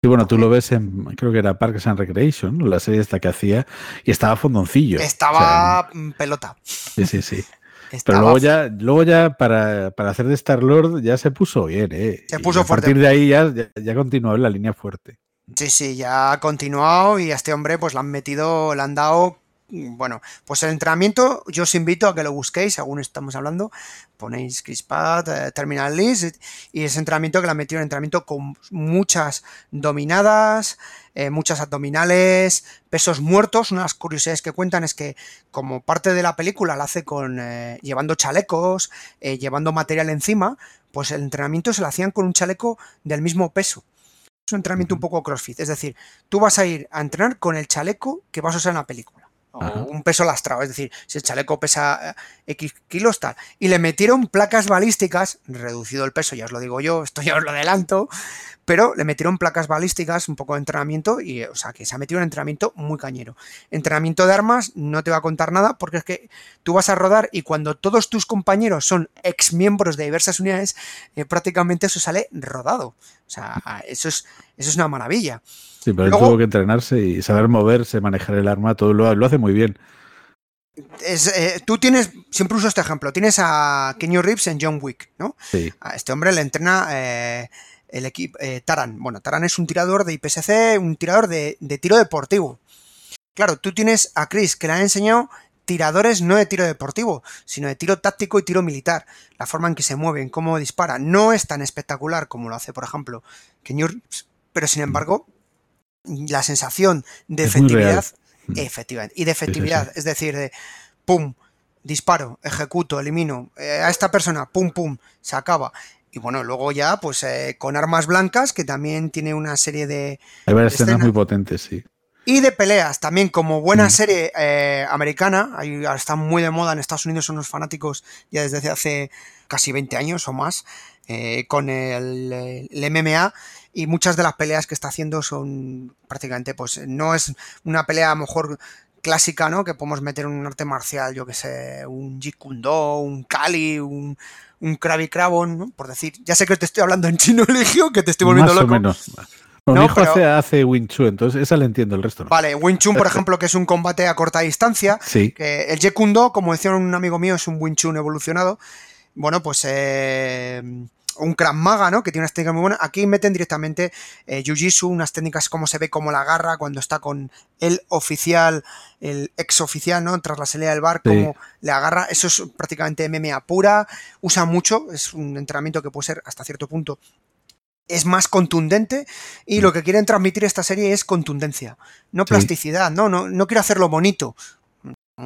Sí, bueno, tú lo ves en, creo que era Parks and Recreation, la serie esta que hacía, y estaba fondoncillo. Estaba pelota. Sí, sí, sí. Pero luego ya, luego ya para, hacer de Star Lord ya se puso bien, ¿eh? Se puso a partir de ahí ya, ya, continuó en la línea fuerte. Sí, sí, ya ha continuado y a este hombre pues le han metido, le han dado bueno, pues el entrenamiento yo os invito a que lo busquéis, según estamos hablando, ponéis Crispat, eh, Terminal List y ese entrenamiento que le han metido en entrenamiento con muchas dominadas, eh, muchas abdominales, pesos muertos. Una de las curiosidades que cuentan es que como parte de la película la hace con eh, llevando chalecos, llevando material encima, pues el entrenamiento se lo hacían con un chaleco del mismo peso. Es un entrenamiento un poco crossfit, es decir, tú vas a ir a entrenar con el chaleco que vas a usar en la película un peso lastrado, es decir, si el chaleco pesa eh, X kilos, tal. Y le metieron placas balísticas, reducido el peso, ya os lo digo yo, esto ya os lo adelanto, pero le metieron placas balísticas, un poco de entrenamiento, y o sea que se ha metido un entrenamiento muy cañero. Entrenamiento de armas, no te va a contar nada, porque es que tú vas a rodar y cuando todos tus compañeros son ex miembros de diversas unidades, eh, prácticamente eso sale rodado. O sea, eso es, eso es una maravilla. Sí, pero él tuvo que entrenarse y saber moverse, manejar el arma, todo lo, lo hace muy bien. Eh, tú tienes, siempre uso este ejemplo, tienes a Kenny Reeves en John Wick, ¿no? Sí. A este hombre le entrena eh, el equipo eh, Taran. Bueno, Taran es un tirador de IPSC, un tirador de, de, tiro deportivo. Claro, tú tienes a Chris que le han enseñado tiradores no de tiro deportivo, sino de tiro táctico y tiro militar. La forma en que se mueven, cómo dispara, no es tan espectacular como lo hace, por ejemplo, Reeves, pero sin embargo la sensación de efectividad, mm. efectivamente, y de efectividad, es decir, de pum, disparo, ejecuto, elimino eh, a esta persona, pum, pum, se acaba. Y bueno, luego ya, pues eh, con armas blancas, que también tiene una serie de. Hay varias escenas muy potentes, sí. Y de peleas, también como buena serie eh, americana, ahí está muy de moda en Estados Unidos, son los fanáticos ya desde hace casi 20 años o más, con el, el MMA y muchas de las peleas que está haciendo son prácticamente, pues no es una pelea a lo mejor clásica, ¿no? Que podemos meter un arte marcial, yo que sé, un Jeet Kune Do, un Kali, un, un Krabi Krabon, ¿no? Por decir, ya sé que te estoy hablando en chino elegio, que te estoy volviendo Más loco. O menos. Mi hijo hace, hace, Wing Chun, entonces esa le entiendo, el resto no. Vale, Wing Chun, por ejemplo, que es un combate a corta distancia. Sí. Que el Jeet Kune Do, como decía un amigo mío, es un Wing Chun evolucionado. Bueno, pues eh, un Krav Maga, ¿no? Que tiene unas técnicas muy buenas. Aquí meten directamente eh, Jiu-Jitsu, unas técnicas como se ve como la garra cuando está con el oficial, el ex oficial, ¿no? Tras la salida del bar, como le agarra. Eso es prácticamente MMA pura. Usa mucho, es un entrenamiento que puede ser hasta cierto punto es más contundente y lo que quieren transmitir esta serie es contundencia, no plasticidad, no, no, no quiero hacerlo bonito.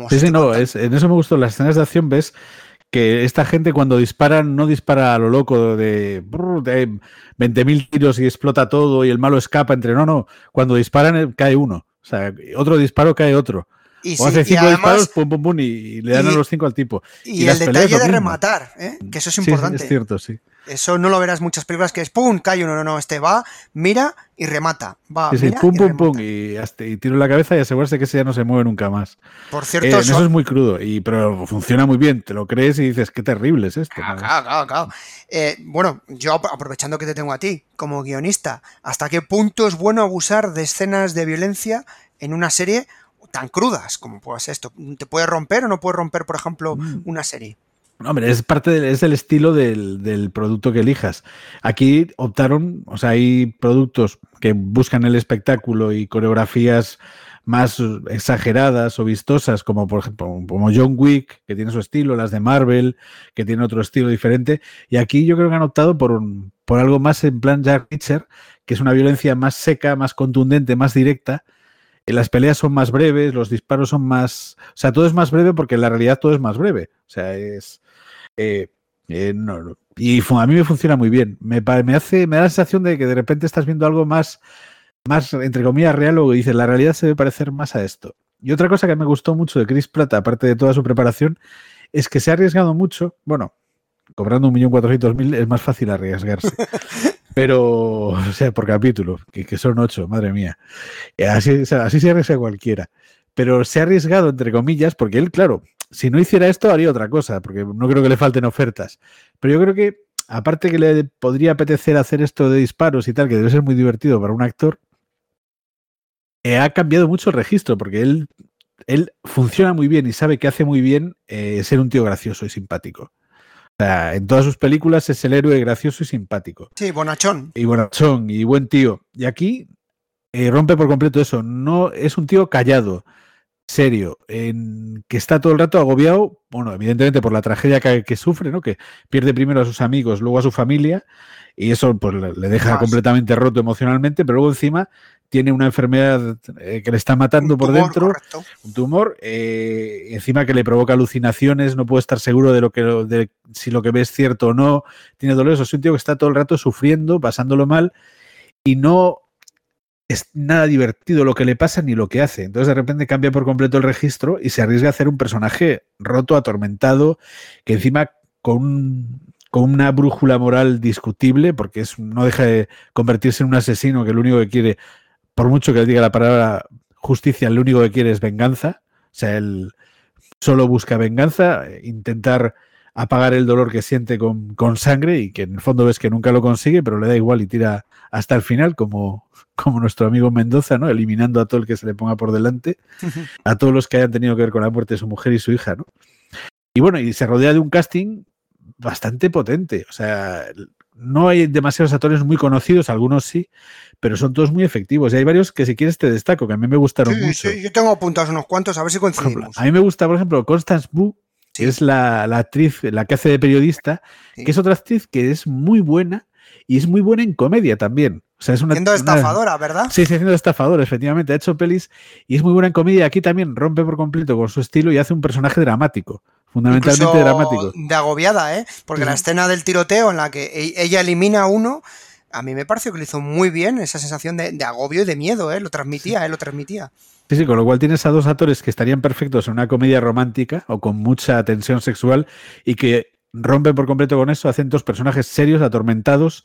Sí, sí, no, es, en eso me gustó. Las escenas de acción ves que esta gente cuando disparan no dispara a lo loco de, de 20.000 tiros y explota todo y el malo escapa entre... No, no, cuando disparan eh, cae uno. O sea, otro disparo cae otro. Y o hace cinco disparos, pum, pum, pum, y, le dan a los cinco al tipo. Y, el detalle de rematar, ¿eh? que eso es importante. es cierto, sí. Eso no lo verás muchas películas que es pum, cae uno, no, no, este va, mira y remata. Va, mira pum, y pum, pum, y, y, tiro la cabeza y asegurarse que ese ya no se mueve nunca más. Por cierto, eh, eso es muy crudo, y, pero funciona muy bien, te lo crees y dices, qué terrible es esto. Claro, claro, claro. Eh, bueno, yo aprovechando que te tengo a ti como guionista, ¿hasta qué punto es bueno abusar de escenas de violencia en una serie tan crudas como puede ser esto? ¿Te puede romper o no puede romper, por ejemplo, Mm. una serie? No, hombre, es parte del, es del estilo del, del, producto que elijas. Aquí optaron, o sea, hay productos que buscan el espectáculo y coreografías más exageradas o vistosas, como por ejemplo como John Wick, que tiene su estilo, las de Marvel, que tiene otro estilo diferente. Y aquí yo creo que han optado por, un, por algo más en plan Jack Reacher, que es una violencia más seca, más contundente, más directa. Las peleas son más breves, los disparos son más. O sea, todo es más breve porque en la realidad todo es más breve. O sea, es. Eh, eh, no, y a mí me funciona muy bien. Me, me, hace, me da la sensación de que de repente estás viendo algo más más, entre comillas, real, o dice, la realidad se debe parecer más a esto. Y otra cosa que me gustó mucho de Chris Pratt, aparte de toda su preparación, es que se ha arriesgado mucho. Bueno, cobrando un millón cuatrocientos mil es más fácil arriesgarse. Pero, o sea, por capítulo, que, son ocho, madre mía. Así, así se arriesga cualquiera. Pero se ha arriesgado, entre comillas, porque él, claro, si no hiciera esto, haría otra cosa, porque no creo que le falten ofertas. Pero yo creo que, aparte que le podría apetecer hacer esto de disparos y tal, que debe ser muy divertido para un actor, eh, ha cambiado mucho el registro, porque él, él funciona muy bien y sabe que hace muy bien eh, ser un tío gracioso y simpático. O sea, en todas sus películas es el héroe gracioso y simpático. Sí, bonachón. Y bonachón y buen tío. Y aquí eh, rompe por completo eso. No es un tío callado, serio, en que está todo el rato agobiado, bueno, evidentemente por la tragedia que, sufre, ¿no? Que pierde primero a sus amigos, luego a su familia, y eso pues le deja completamente roto emocionalmente, pero luego encima tiene una enfermedad eh, que le está matando por dentro, un tumor, eh, encima que le provoca alucinaciones, no puede estar seguro de lo que de si lo que ve es cierto o no, tiene dolores, es un tío que está todo el rato sufriendo, pasándolo mal y no es nada divertido lo que le pasa ni lo que hace. Entonces de repente cambia por completo el registro y se arriesga a hacer un personaje roto, atormentado, que encima con, con una brújula moral discutible, porque es, no deja de convertirse en un asesino que lo único que quiere por mucho que le diga la palabra justicia, lo único que quiere es venganza. O sea, él solo busca venganza, intentar apagar el dolor que siente con, sangre y que en el fondo ves que nunca lo consigue, pero le da igual y tira hasta el final, como, como nuestro amigo Mendoza, ¿no? Eliminando a todo el que se le ponga por delante, a todos los que hayan tenido que ver con la muerte de su mujer y su hija, ¿no? Y bueno, y se rodea de un casting bastante potente. O sea, no hay demasiados actores muy conocidos, algunos sí, pero son todos muy efectivos. Y hay varios que si quieres te destaco, que a mí me gustaron mucho. Sí, yo tengo apuntados unos cuantos, a ver si coincidimos. a mí me gusta, por ejemplo, Constance Wu, que es la, actriz, la que hace de periodista, que es otra actriz que es muy buena y es muy buena en comedia también. O sea, es una, siendo estafadora, ¿verdad? Sí, sí, siendo estafadora, efectivamente. Ha hecho pelis y es muy buena en comedia. Aquí también rompe por completo con su estilo y hace un personaje dramático. Fundamentalmente dramático. De agobiada, ¿eh? Porque la escena del tiroteo en la que e-, ella elimina a uno, a mí me pareció que lo hizo muy bien, esa sensación de, agobio y de miedo, ¿eh? Lo transmitía, ¿eh? Lo transmitía. Sí, sí, con lo cual tienes a dos actores que estarían perfectos en una comedia romántica o con mucha tensión sexual y que rompen por completo con eso, hacen dos personajes serios, atormentados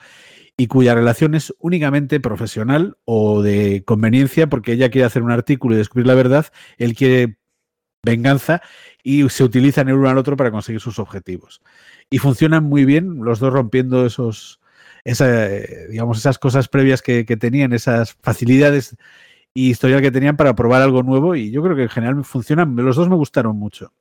y cuya relación es únicamente profesional o de conveniencia porque ella quiere hacer un artículo y descubrir la verdad, él quiere venganza y se utilizan el uno al otro para conseguir sus objetivos. Y funcionan muy bien, los dos rompiendo esos, digamos, esas cosas previas que, tenían, esas facilidades y historial que tenían para probar algo nuevo. Y yo creo que en general funcionan, los dos me gustaron mucho.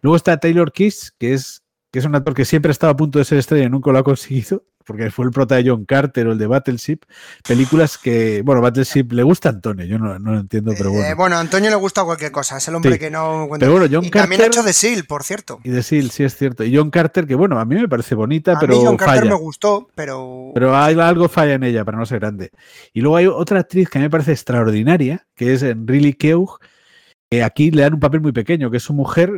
Luego está Taylor Kiss, que es, que es un actor que siempre ha estado a punto de ser estrella y nunca lo ha conseguido porque fue el prota de John Carter o el de Battleship, películas que, bueno, Battleship le gusta a Antonio, yo no, lo entiendo, pero bueno. Eh, bueno, a Antonio le gusta cualquier cosa, es el hombre que no Pero bueno, John y Carter, también ha hecho de Seal, por cierto. Y de Seal, sí es cierto. Y John Carter, que bueno, a mí me parece bonita, pero mí John Carter me gustó, pero... Pero hay, algo falla en ella para no ser grande. Y luego hay otra actriz que a mí me parece extraordinaria, que es Riley Keough, que aquí le dan un papel muy pequeño, que es su mujer,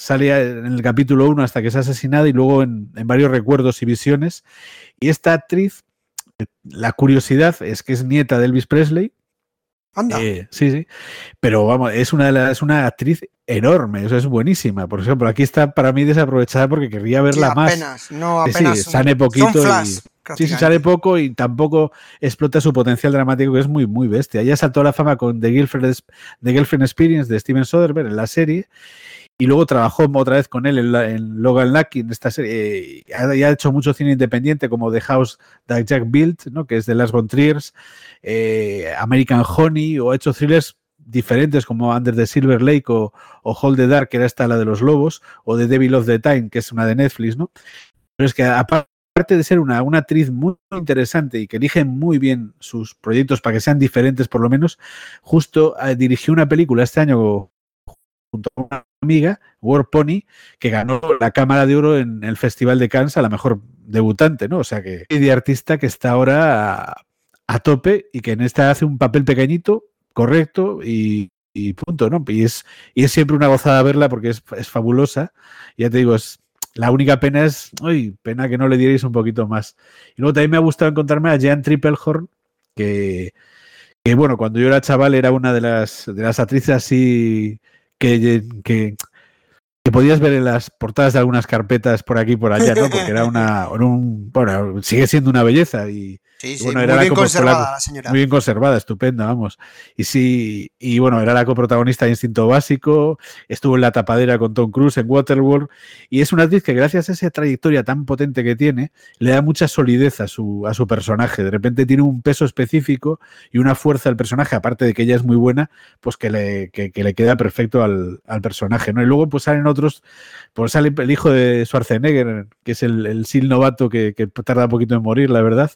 sale en el capítulo 1 hasta que es asesinada y luego en, varios recuerdos y visiones. Y esta actriz, la curiosidad es que es nieta de Elvis Presley. Anda. Eh, sí, sí. Pero vamos, es una, de las, es una actriz enorme, eso es buenísima. Por ejemplo, aquí está para mí desaprovechada porque querría verla más. Apenas, no, apenas. Sí, sale poquito. sí, sí, sale poco y tampoco explota su potencial dramático, que es muy, muy bestia. Ya saltó a la fama con The Girlfriend, The Girlfriend Experience de Steven Soderbergh en la serie y luego trabajó otra vez con él en, Logan Lucky, en esta serie, y ha, hecho mucho cine independiente como The House That Jack Built, ¿no? que es de Las Von Triers, eh, American Honey, o ha hecho thrillers diferentes como Under the Silver Lake o, o Hold the Dark, que era esta la de los lobos, o The Devil of the Time, que es una de Netflix, ¿no? Pero es que aparte de ser una, una actriz muy interesante y que elige muy bien sus proyectos para que sean diferentes por lo menos, justo eh, dirigió una película este año junto a una amiga, War Pony, que ganó la Cámara de Oro en el Festival de Cannes a la mejor debutante, ¿no? O sea que de artista que está ahora a, tope y que en esta hace un papel pequeñito, correcto y, y punto, ¿no? Y es, y es siempre una gozada verla porque es, fabulosa. Ya te digo, es, la única pena es, uy, pena que no le dierais un poquito más. Y luego también me ha gustado encontrarme a Jean Triplehorn, que, que bueno, cuando yo era chaval era una de las, de las actrices así que, que, que podías ver en las portadas de algunas carpetas por aquí y por allá, ¿no? Porque era una, un, bueno, sigue siendo una belleza y, Sí, sí, bueno, muy bien conservada la- la señora. Muy bien conservada, estupenda, vamos. Y sí, y bueno, era la coprotagonista de Instinto Básico, estuvo en La Tapadera con Tom Cruise en Waterworld, y es una actriz que gracias a esa trayectoria tan potente que tiene, le da mucha solidez a su, a su personaje. De repente tiene un peso específico y una fuerza al personaje, aparte de que ella es muy buena, pues que le, que, que le queda perfecto al, al personaje, ¿no? Y luego pues salen otros, pues sale el hijo de Schwarzenegger, que es el, el Sil novato que, que tarda un poquito en morir, la verdad.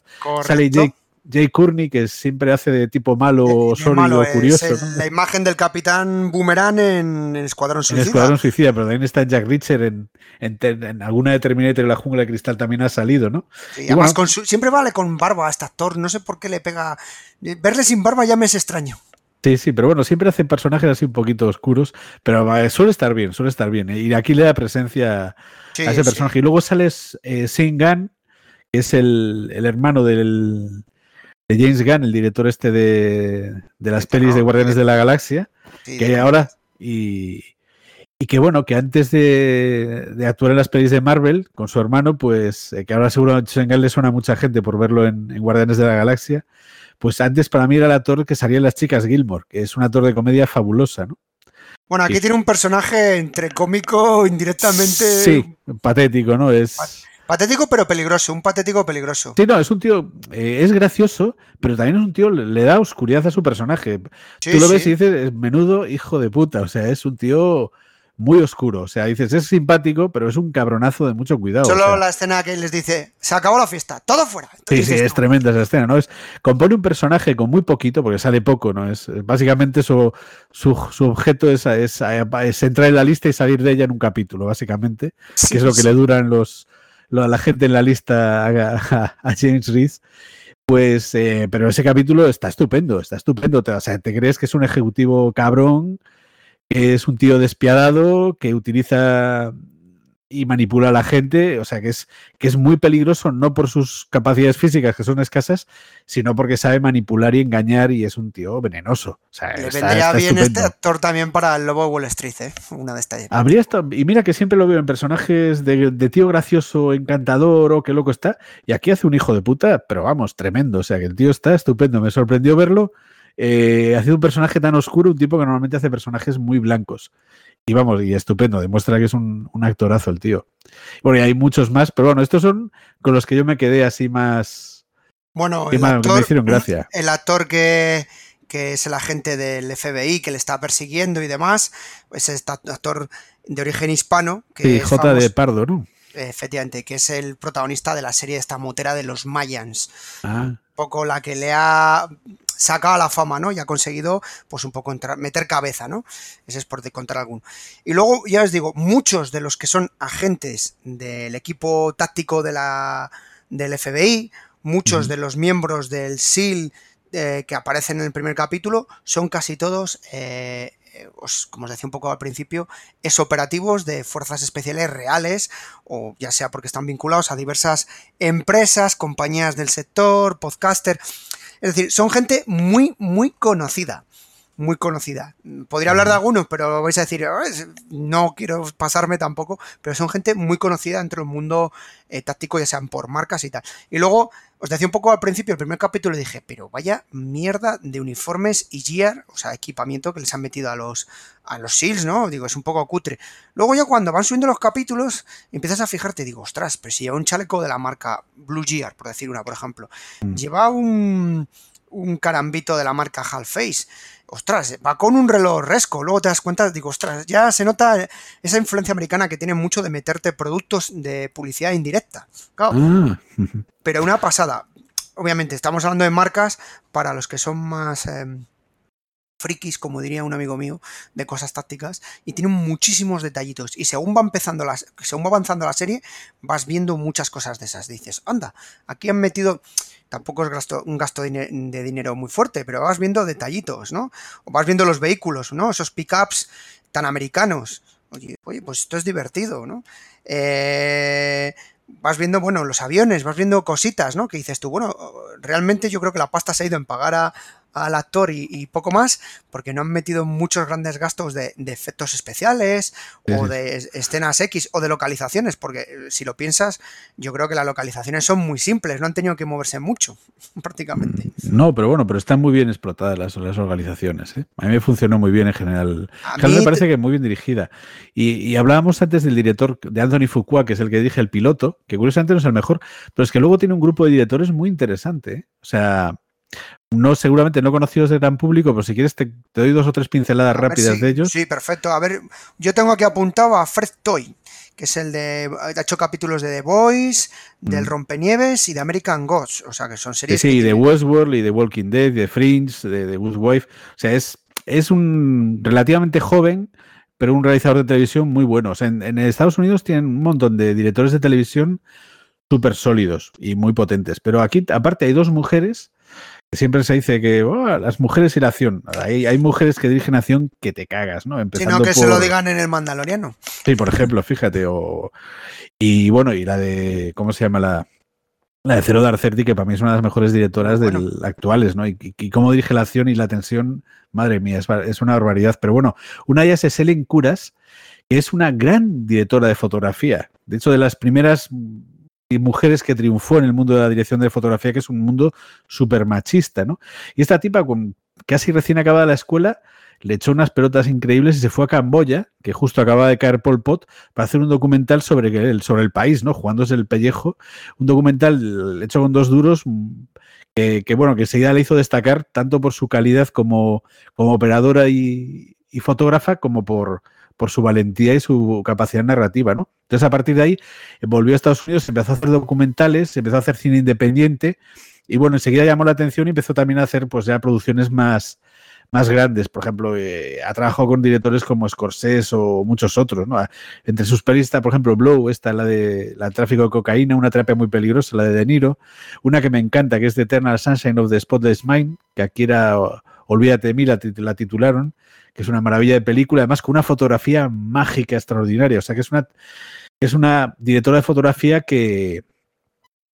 Sale. Jake, Jay Courtney, que siempre hace de tipo malo, De sólido, malo, es curioso. el- ¿no? la imagen del capitán Boomerang en, en Escuadrón En Suicida. Escuadrón Suicida, pero también está Jack Reacher en, en, en alguna de Terminator y la jungla de cristal también ha salido, ¿no? Sí, Y además bueno, con su- siempre vale con barba a este actor. No sé por qué le pega. Verle sin barba ya me es extraño. Sí, sí, pero bueno, siempre hace personajes así un poquito oscuros, pero va, suele estar bien, suele estar bien. ¿eh? Y aquí le da presencia Sí, a ese sí. personaje. Y luego sale eh, que es el, el hermano del, de James Gunn, el director este de, de las pelis de Guardianes de la Galaxia, Sí, que ahora y, y que bueno, que antes de, de actuar en las pelis de Marvel con su hermano, pues eh, que ahora seguro a Sean Gunn le suena a mucha gente por verlo en, en Guardianes de la Galaxia, pues antes para mí era el actor que salía en Las Chicas Gilmore, que es un actor de comedia fabulosa, ¿no? Bueno, aquí Sí. tiene un personaje entre cómico, indirectamente. Sí, patético, ¿no? Es... Patético, pero peligroso. Un patético peligroso. Sí, no, es un tío, eh, es gracioso, pero también es un tío, le, le da oscuridad a su personaje. Sí, Tú lo ves y dices, es menudo hijo de puta, o sea, es un tío muy oscuro, o sea, dices, es simpático, pero es un cabronazo de mucho cuidado. o Solo sea. la escena que les dice: Se acabó la fiesta, todo fuera. Sí, sí, es tremenda esa escena, ¿no? Es, compone un personaje con muy poquito, porque sale poco, ¿no? Es es básicamente su, su, su objeto es, es, es entrar en la lista y salir de ella en un capítulo, básicamente, Sí, que es lo que sí. le duran los, la gente en la lista a, a- James Reese. Pues, eh, pero ese capítulo está estupendo, está estupendo. O sea, te crees que es un ejecutivo cabrón, que es un tío despiadado, que utiliza y manipula a la gente, o sea, que es, que es muy peligroso, no por sus capacidades físicas, que son escasas, sino porque sabe manipular y engañar y es un tío venenoso. O sea, Le está- vendría está bien este actor también para el Lobo de Wall Street, ¿eh? Una de estas. Habría estado, y mira que siempre lo veo en personajes de, de tío gracioso, encantador o qué loco está, y aquí hace un hijo de puta, pero vamos, tremendo, o sea que el tío está estupendo, me sorprendió verlo eh, haciendo un personaje tan oscuro, un tipo que normalmente hace personajes muy blancos. Y vamos, y estupendo, demuestra que es un, un actorazo el tío. Bueno, y hay muchos más, pero bueno, estos son con los que yo me quedé así más... Bueno, el que me actor, hicieron gracia. el actor que, que es el agente del FBI que le está persiguiendo y demás, es este actor de origen hispano. Que Sí, J de Pardo, ¿no? Efectivamente, que es el protagonista de la serie esta motera de los Mayans. Ah, Un poco la que le ha sacado a la fama, ¿no? Y ha conseguido, pues un poco entrar- meter cabeza, ¿no? Ese es por de contar alguno. Y luego, ya os digo, muchos de los que son agentes del equipo táctico de la, del FBI, muchos de los miembros del SEAL eh, que aparecen en el primer capítulo, son casi todos, eh, eh, os- como os decía un poco al principio, es operativos de fuerzas especiales reales, o ya sea porque están vinculados a diversas empresas, compañías del sector, podcaster. Es decir, son gente muy, muy conocida. Muy conocida. Podría hablar de algunos, pero vais a decir, "Ah, es- no quiero pasarme tampoco, pero son gente muy conocida dentro del mundo eh, táctico, ya sean por marcas y tal. Y luego, os decía un poco al principio, el primer capítulo, dije, pero vaya mierda de uniformes y gear, o sea, equipamiento que les han metido a los, a los SEALs, ¿no? Digo, es un poco cutre. Luego ya cuando van subiendo los capítulos, empiezas a fijarte, digo, ostras, pero si lleva un chaleco de la marca Blue Gear, por decir una, por ejemplo. Mm. Lleva un, un carambito de la marca Half-Face. Ostras, va con un reloj resco. Luego te das cuenta, digo, ostras, ya se nota esa influencia americana que tiene mucho de meterte productos de publicidad indirecta. Claro. Ah. Pero una pasada. Obviamente, estamos hablando de marcas para los que son más. eh, frikis, como diría un amigo mío, de cosas tácticas, y tienen muchísimos detallitos. Y según va empezando las, según va avanzando la serie, vas viendo muchas cosas de esas. Dices, anda, aquí han metido. Tampoco es gasto, un gasto de, dine- de dinero muy fuerte, pero vas viendo detallitos, ¿no? O vas viendo los vehículos, ¿no? Esos pickups tan americanos. Oye, oye, pues esto es divertido, ¿no? Eh, vas viendo, bueno, los aviones, vas viendo cositas, ¿no? Que dices tú, bueno, realmente yo creo que la pasta se ha ido en pagar a- al actor y, y poco más, porque no han metido muchos grandes gastos de, de efectos especiales Sí, o de es- escenas X o de localizaciones, porque eh, si lo piensas, yo creo que las localizaciones son muy simples, no han tenido que moverse mucho, prácticamente. No, pero bueno, pero están muy bien explotadas las, las organizaciones. ¿eh? A mí me funcionó muy bien en general. A Claro, mí me parece que muy bien dirigida. Y, y hablábamos antes del director de Anthony Fuqua, que es el que dirige el piloto, que curiosamente no es el mejor, pero es que luego tiene un grupo de directores muy interesante. ¿eh? O sea, no seguramente no conocidos de gran público, pero si quieres te, te doy dos o tres pinceladas rápidas sí, de ellos. Sí, perfecto. A ver, yo tengo aquí apuntado a Fred Toy, que es el de. Ha hecho capítulos de The Boys, del Mm. Rompenieves y de American Gods. O sea, que son series. sí, que de Westworld y de Walking Dead, de Fringe, de, de Wife. O sea, es, es un relativamente joven, pero un realizador de televisión muy bueno. O sea, en, en Estados Unidos tienen un montón de directores de televisión súper sólidos y muy potentes. Pero aquí, aparte, hay dos mujeres. Siempre se dice que "Oh, las mujeres y la acción. Hay, hay mujeres que dirigen acción que te cagas, ¿no? Empezando Sino que se lo digan en el Mandaloriano. Sí, por ejemplo, fíjate. O, y bueno, y la de. ¿Cómo se llama la.? La de Cero Dark Thirty, que para mí es una de las mejores directoras Bueno. del, actuales, ¿no? Y, cómo dirige la acción y la tensión, madre mía, es, una barbaridad. Pero bueno, una de ellas es Ellen Curas, que es una gran directora de fotografía. De hecho, de las primeras mm, mujeres que triunfó en el mundo de la dirección de fotografía, que es un mundo súper machista, ¿no? Y esta tipa, con casi recién acabada la escuela, le echó unas pelotas increíbles y se fue a Camboya, que justo acaba de caer Pol Pot, para hacer un documental sobre el, sobre el país, ¿no? Jugándose el pellejo. Un documental hecho con dos duros mm, que, bueno, que enseguida le hizo destacar tanto por su calidad como, como operadora y, y fotógrafa, como por, por su valentía y su capacidad narrativa, ¿no? Entonces, a partir de ahí, eh, volvió a Estados Unidos, empezó a hacer documentales, empezó a hacer cine independiente y, bueno, enseguida llamó la atención y empezó también a hacer, pues, ya producciones más, más grandes. Por ejemplo, eh, ha trabajado con directores como Scorsese o muchos otros, ¿no? Entre sus pelis está, por ejemplo, Blow, esta, la de la tráfico de cocaína, una terapia muy peligrosa, la de De Niro, una que me encanta, que es de Eternal Sunshine of the Spotless Mind, que aquí era Olvídate de mí, la, tit- la titularon, que es una maravilla de película, además con una fotografía mágica extraordinaria. O sea, que es una, es una directora de fotografía que,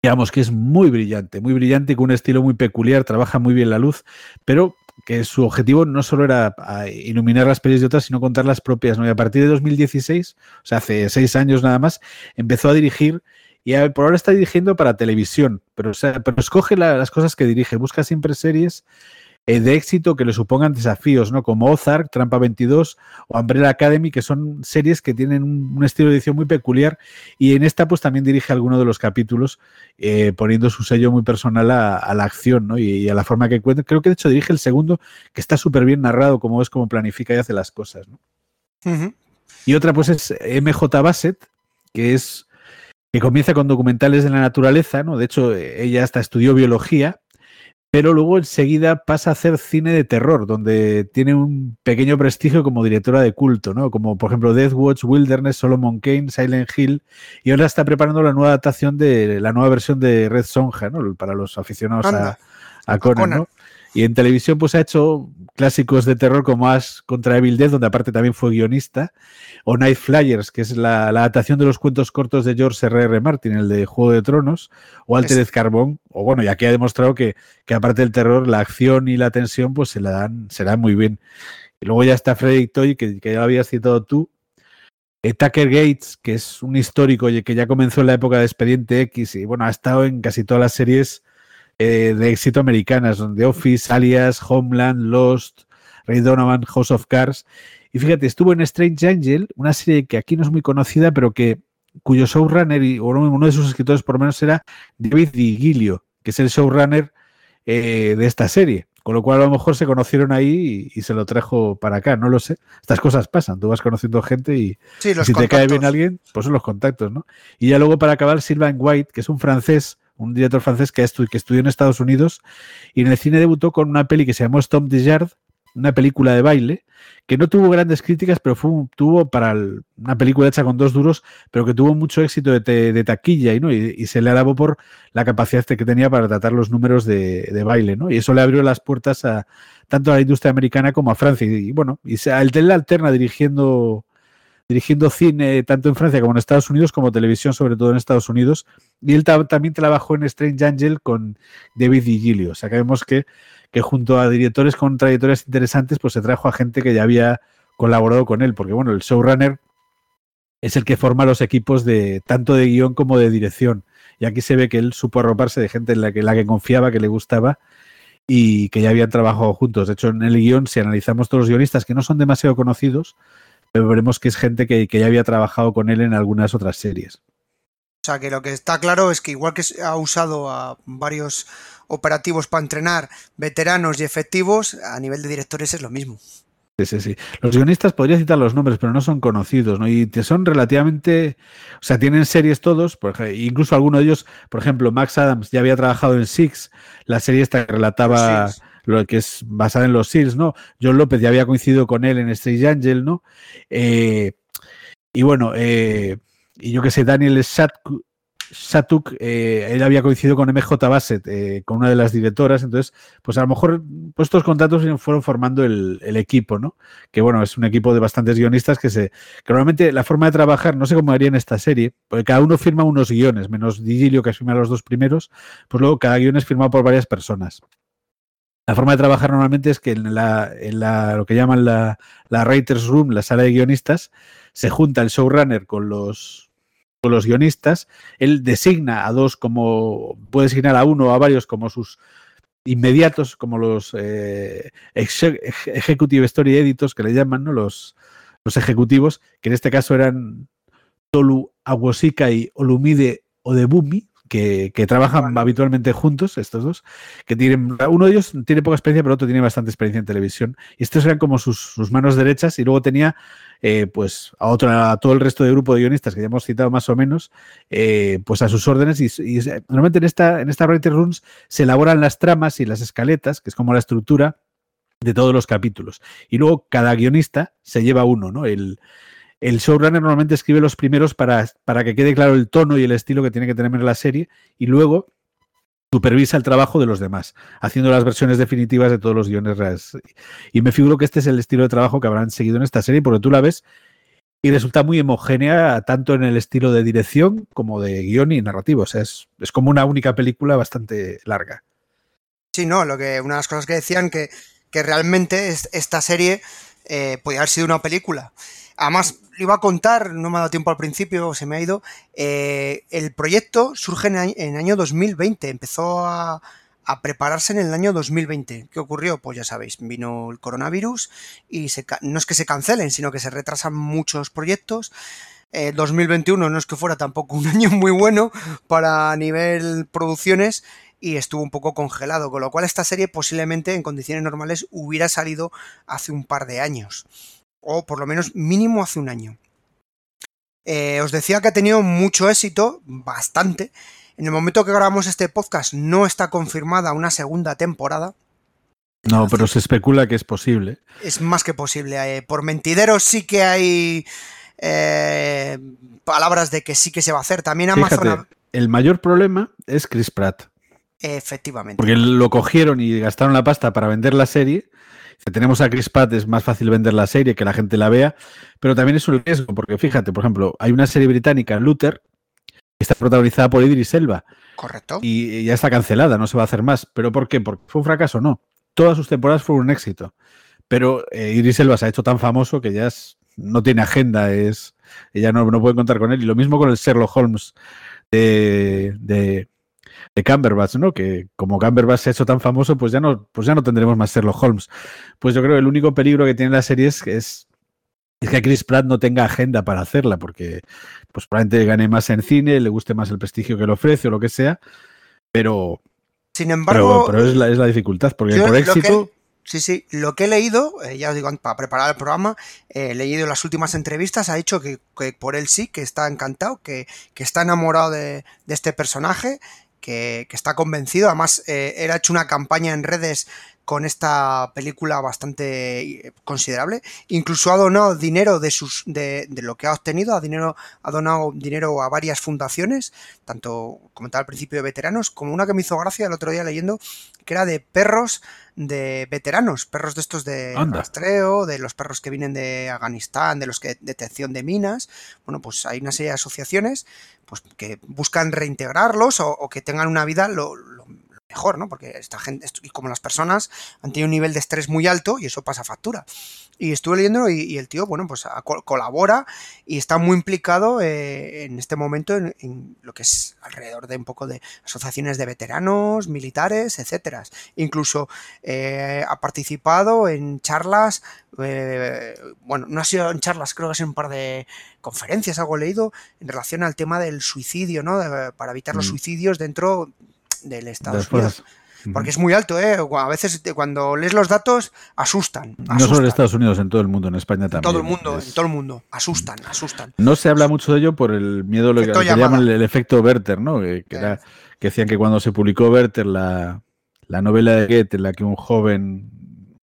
digamos, que es muy brillante, muy brillante con un estilo muy peculiar, trabaja muy bien la luz, pero que su objetivo no solo era a, iluminar las pelis de otras, sino contar las propias. ¿no? Y a partir de 2016, o sea, hace seis años nada más, empezó a dirigir y por ahora está dirigiendo para televisión, pero, o sea, pero escoge la- las cosas que dirige, busca siempre series de éxito que le supongan desafíos, ¿no? Como Ozark, Trampa 22 o Umbrella Academy, que son series que tienen un, un estilo de edición muy peculiar y en esta pues también dirige alguno de los capítulos eh, poniendo su sello muy personal a, a la acción, ¿no? Y, y a la forma que cuenta. Creo que de hecho dirige el segundo, que está súper bien narrado, como es como planifica y hace las cosas. Y otra pues es MJ Bassett, que es que comienza con documentales de la naturaleza, ¿no? De hecho, eh, ella hasta estudió biología, pero luego enseguida pasa a hacer cine de terror, donde tiene un pequeño prestigio como directora de culto, ¿no? Como por ejemplo Death Watch, Wilderness, Solomon Kane, Silent Hill, y ahora está preparando la nueva adaptación de la nueva versión de Red Sonja, ¿no? Para los aficionados a, a Conan, Conan. ¿no? Y en televisión pues ha hecho clásicos de terror como Ash contra Evil Dead, donde aparte también fue guionista, o Night Flyers, que es la, la adaptación de los cuentos cortos de George R. R. Martin, el de Juego de Tronos, o Altered Carbón, o bueno, y aquí ha demostrado que, que aparte del terror, la acción y la tensión pues se la dan, se la dan muy bien. Y luego ya está Frederick Toy, que, que ya lo habías citado tú, eh, Tucker Gates, que es un histórico y que ya comenzó en la época de Expediente X y bueno, ha estado en casi todas las series eh, de éxito americanas, donde Office, Alias, Homeland, Lost, Ray Donovan, House of Cards. Y fíjate, estuvo en Strange Angel, una serie que aquí no es muy conocida, pero que cuyo showrunner y o uno uno de sus escritores por lo menos era David Digilio, que es el showrunner eh, de esta serie. Con lo cual a lo mejor se conocieron ahí y, se lo trajo para acá, no lo sé. Estas cosas pasan, tú vas conociendo gente y si te cae bien alguien, pues son los contactos, ¿no? Y ya luego para acabar, Sylvain White, que es un francés, un director francés que, estudió en Estados Unidos y en el cine debutó con una peli que se llamó Stomp the Yard, una película de baile que no tuvo grandes críticas, pero fue, tuvo para una película hecha con dos duros, pero que tuvo mucho éxito de, taquilla y, ¿no? Y, se le alabó por la capacidad que tenía para tratar los números de, baile, ¿no? Y eso le abrió las puertas a tanto a la industria americana como a Francia. Y, bueno, y el Tel alterna dirigiendo dirigiendo cine tanto en Francia como en Estados Unidos, como televisión, sobre todo en Estados Unidos. Y él también trabajó en Strange Angel con David Gilio. O sea, que vemos que que junto a directores con trayectorias interesantes, pues se trajo a gente que ya había colaborado con él, porque bueno, el showrunner es el que forma los equipos de tanto de guion como de dirección. Y aquí se ve que él supo arroparse de gente en la que, la que confiaba, que le gustaba y que ya habían trabajado juntos. De hecho, en el guion, si analizamos todos los guionistas que no son demasiado conocidos, veremos que es gente que, que ya había trabajado con él en algunas otras series. O sea que lo que está claro es que igual que ha usado a varios operativos para entrenar veteranos y efectivos, a nivel de directores es lo mismo. Sí, sí, sí. Los guionistas podría citar los nombres, pero no son conocidos, ¿no? Y son relativamente, o sea, tienen series todos, por incluso alguno de ellos, por ejemplo, Max Adams ya había trabajado en Six, la serie esta que relataba lo que es basada en los Seals, ¿no? John López ya había coincidido con él en Strange Angel, ¿no? Eh, y bueno, eh, y yo que sé, Daniel Shatku, Satuk, eh, él había coincidido con MJ Bassett, eh, con una de las directoras, entonces, pues a lo mejor pues estos contactos fueron formando el, equipo, ¿no? Que bueno, es un equipo de bastantes guionistas que se, que normalmente la forma de trabajar, no sé cómo haría en esta serie, porque cada uno firma unos guiones, menos Digilio que firma los dos primeros, pues luego cada guion es firmado por varias personas. La forma de trabajar normalmente es que en, la, en la, lo que llaman la, la Writers Room, la sala de guionistas, se junta el showrunner con los, los guionistas, él designa a dos como, puede designar a uno o a varios como sus inmediatos, como los eh, Executive Story Editors, que le llaman, ¿no? Los, los ejecutivos, que en este caso eran Tolu Aguosika y Olumide Odebumi, que, trabajan habitualmente juntos, estos dos, que tienen, uno de ellos tiene poca experiencia, pero otro tiene bastante experiencia en televisión. Y estos eran como sus, manos derechas, y luego tenía eh, pues a, otro, a todo el resto de grupo de guionistas que ya hemos citado más o menos, eh, pues a sus órdenes. Y, normalmente en esta, en esta Writer Rooms se elaboran las tramas y las escaletas, que es como la estructura de todos los capítulos. Y luego cada guionista se lleva uno, ¿no? El, el showrunner normalmente escribe los primeros para, para que quede claro el tono y el estilo que tiene que tener la serie y luego supervisa el trabajo de los demás, haciendo las versiones definitivas de todos los guiones. Y me figuro que este es el estilo de trabajo que habrán seguido en esta serie, porque tú la ves y resulta muy homogénea tanto en el estilo de dirección como de guion y narrativo. O sea, es, como una única película bastante larga. Sí, no, lo que una de las cosas que decían que, que realmente esta serie eh, podía haber sido una película. Además, iba a contar, no me ha dado tiempo al principio, se me ha ido. Eh, el proyecto surge en, el año 2020, empezó a, prepararse en el año 2020. ¿Qué ocurrió? Pues ya sabéis, vino el coronavirus y no es que se cancelen, sino que se retrasan muchos proyectos. 2021 no es que fuera tampoco un año muy bueno para nivel producciones y estuvo un poco congelado, con lo cual esta serie posiblemente en condiciones normales hubiera salido hace un par de años o por lo menos mínimo hace un año. Eh, os decía que ha tenido mucho éxito, bastante. En el momento que grabamos este podcast no está confirmada una segunda temporada. No, pero se especula que es posible. Es más que posible. Eh, por mentideros sí que hay eh, palabras de que sí que se va a hacer. También Amazon... el mayor problema es Chris Pratt. Efectivamente. Porque lo cogieron y gastaron la pasta para vender la serie si tenemos a Chris Pratt es más fácil vender la serie, que la gente la vea, pero también es un riesgo, porque fíjate, por ejemplo, hay una serie británica, Luther, que está protagonizada por Idris Elba. Correcto. Y ya está cancelada, no se va a hacer más. ¿Pero por qué? ¿Porque fue un fracaso? No. Todas sus temporadas fueron un éxito. Pero eh, Idris Elba se ha hecho tan famoso que ya no tiene agenda, es, ella no, no puede contar con él. Y lo mismo con el Sherlock Holmes de de Camberbatch, ¿no? Que como Camberbatch se ha hecho tan famoso, pues ya no, pues ya no tendremos más Sherlock Holmes. Pues yo creo que el único peligro que tiene la serie es, es, que Chris Pratt no tenga agenda para hacerla, porque pues probablemente gane más en cine, le guste más el prestigio que le ofrece o lo que sea, pero Sin embargo. Pero, pero es, la, es, la, dificultad, porque por éxito. Que, sí, sí. Lo que he leído, eh, ya os digo, para preparar el programa, eh, he leído las últimas entrevistas, ha dicho que, que, por él sí, que está encantado, que, que está enamorado de, de este personaje. Que, que, está convencido. Además, eh, él ha hecho una campaña en redes con esta película bastante eh, considerable. Incluso ha donado dinero de sus de, de, lo que ha obtenido, ha, dinero, ha donado dinero a varias fundaciones, tanto comentaba al principio de veteranos, como una que me hizo gracia el otro día leyendo, que era de perros de veteranos, perros de estos de Anda. rastreo, de los perros que vienen de Afganistán, de los que detección de minas. Bueno, pues hay una serie de asociaciones pues, que buscan reintegrarlos o, o que tengan una vida lo, lo mejor, ¿no? Porque esta gente, y como las personas han tenido un nivel de estrés muy alto y eso pasa factura. Y estuve leyéndolo y, y el tío, bueno, pues a, colabora y está muy implicado eh, en este momento en, en, lo que es alrededor de un poco de asociaciones de veteranos, militares, etcétera. Incluso eh, ha participado en charlas, eh, bueno, no ha sido en charlas, creo que ha sido un par de conferencias, algo leído, en relación al tema del suicidio, ¿no? De, para evitar los suicidios dentro del Estados Unidos. Porque es muy alto, ¿eh? A veces cuando lees los datos asustan. asustan. No solo en Estados Unidos, en todo el mundo, en España también. En todo el mundo, es... en todo el mundo. Asustan, asustan. No se habla mucho de ello por el miedo, lo que, que llaman el, efecto Werther, ¿no? Que, que, era, que, decían que cuando se publicó Werther, la, la novela de Goethe, en la que un joven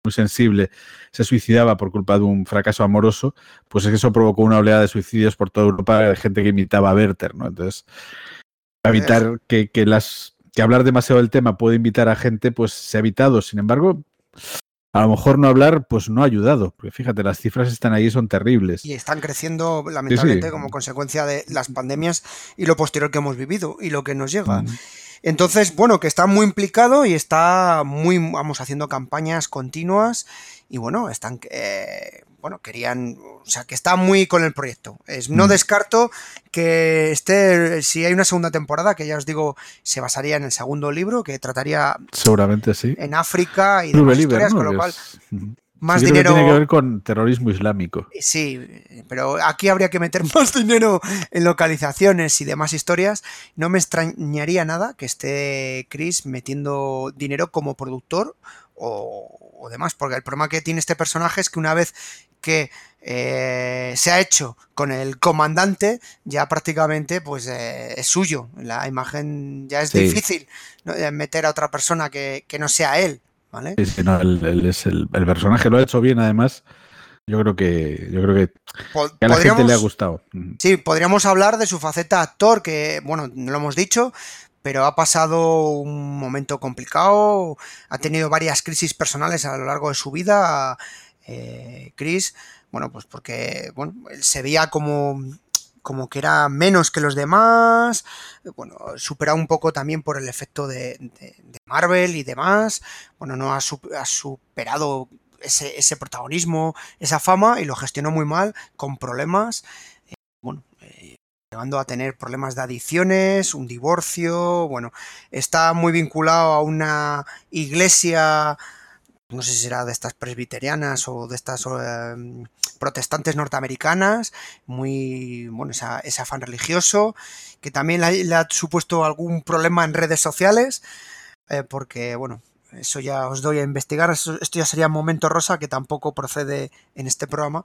muy sensible se suicidaba por culpa de un fracaso amoroso, pues es que eso provocó una oleada de suicidios por toda Europa de gente que imitaba a Werther, ¿no? Entonces, evitar que, que las que hablar demasiado del tema puede invitar a gente, pues se ha evitado. Sin embargo, a lo mejor no hablar, pues no ha ayudado. Porque fíjate, las cifras están ahí, son terribles. Y están creciendo, lamentablemente, sí, sí. como consecuencia de las pandemias y lo posterior que hemos vivido y lo que nos llega. Entonces, bueno, que está muy implicado y está muy, vamos, haciendo campañas continuas y bueno, están, eh, bueno, querían, o sea, que está muy con el proyecto. Es, no mm. descarto que esté, si hay una segunda temporada, que ya os digo, se basaría en el segundo libro, que trataría seguramente sí en África y demás historias, ¿no? con lo cual es... más sí, dinero. Que tiene que ver con terrorismo islámico. Sí, pero aquí habría que meter más dinero en localizaciones y demás historias. No me extrañaría nada que esté Chris metiendo dinero como productor o, o, demás, porque el problema que tiene este personaje es que una vez que eh, se ha hecho con el comandante, ya prácticamente pues eh, es suyo. La imagen ya es sí. difícil ¿no? meter a otra persona que, que no sea él. ¿vale? Sí, no, el, el, el, el, personaje lo ha hecho bien, además. Yo creo que, yo creo que, que a la gente le ha gustado. Sí, podríamos hablar de su faceta actor, que, bueno, no lo hemos dicho, pero ha pasado un momento complicado, ha tenido varias crisis personales a lo largo de su vida, eh, Chris, bueno, pues porque, bueno, él se veía como como que era menos que los demás, bueno, superado un poco también por el efecto de, de, Marvel y demás, bueno, no ha, su, ha superado ese, protagonismo, esa fama y lo gestionó muy mal, con problemas, llegando a tener problemas de adicciones, un divorcio, bueno, está muy vinculado a una iglesia no sé si será de estas presbiterianas o de estas eh, protestantes norteamericanas, muy, bueno, esa, ese afán religioso, que también le, ha supuesto algún problema en redes sociales, eh, porque, bueno, eso ya os doy a investigar, esto ya sería momento rosa, que tampoco procede en este programa,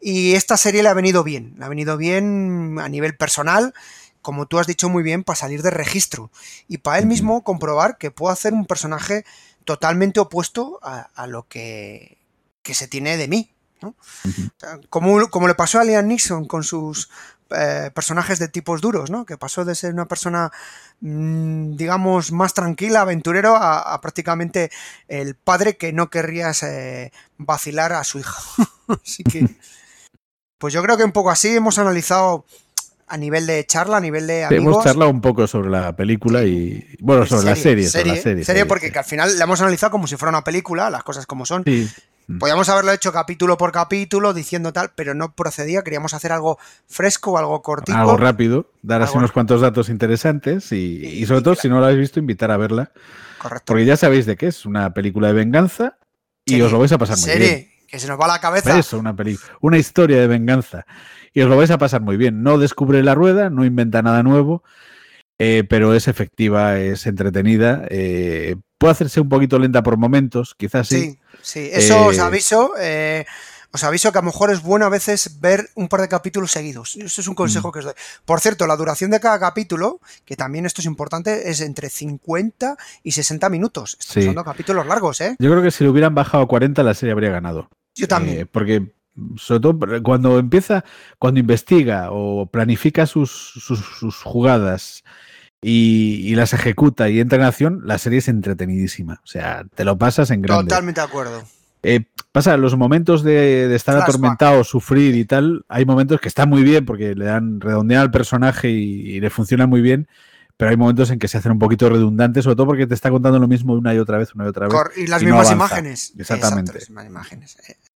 y esta serie le ha venido bien, le ha venido bien a nivel personal, como tú has dicho muy bien, para salir de registro, y para él mismo comprobar que puede hacer un personaje totalmente opuesto a, a lo que, que, se tiene de mí. ¿No? Uh -huh. como, como, le pasó a Liam Nixon con sus eh, personajes de tipos duros, ¿no? que pasó de ser una persona, mmm, digamos, más tranquila, aventurero, a, a, prácticamente el padre que no querrías eh, vacilar a su hija. Así que, pues yo creo que un poco así hemos analizado a nivel de charla, a nivel de amigos. Hemos charlado un poco sobre la película y, bueno, sobre serie, la serie. Serie, sobre la serie, serie porque sí. que al final la hemos analizado como si fuera una película, las cosas como son. Sí. Podríamos haberlo hecho capítulo por capítulo, diciendo tal, pero no procedía. Queríamos hacer algo fresco, algo cortito. Algo rápido, dar así unos cuantos datos interesantes y, y, y sobre todo, si no la habéis visto, invitar a verla. Correcto. Porque ya sabéis de qué es, una película de venganza y os lo vais a pasar muy serie. bien. Que se nos va la cabeza. Eso, una, una historia de venganza. Y os lo vais a pasar muy bien. No descubre la rueda, no inventa nada nuevo eh, pero es efectiva, es entretenida. eh, puede hacerse un poquito lenta por momentos, quizás sí. Sí, sí, eso os Eh, aviso. eh, os aviso que a lo mejor es bueno a veces ver un par de capítulos seguidos. Eso es un Mm. consejo que os doy. Por cierto, la duración de cada capítulo, que también esto es importante, es entre 50 y 60 minutos. Estamos Sí. hablando de capítulos largos, ¿eh? Yo creo que si lo hubieran bajado a 40, la serie habría ganado. Yo también. Eh, porque, sobre todo, cuando empieza, cuando investiga o planifica sus, sus, sus jugadas y, y las ejecuta y entra en acción, la serie es entretenidísima. O sea, te lo pasas en grande. Totalmente de acuerdo. Eh, pasa, los momentos de, de estar Flashback. atormentado, sufrir y tal, hay momentos que están muy bien porque le dan redondean al personaje y, y le funciona muy bien, pero hay momentos en que se hacen un poquito redundantes, sobre todo porque te está contando lo mismo una y otra vez, una y otra vez. Cor- y las mismas imágenes. Exactamente. Exacto, las mismas imágenes.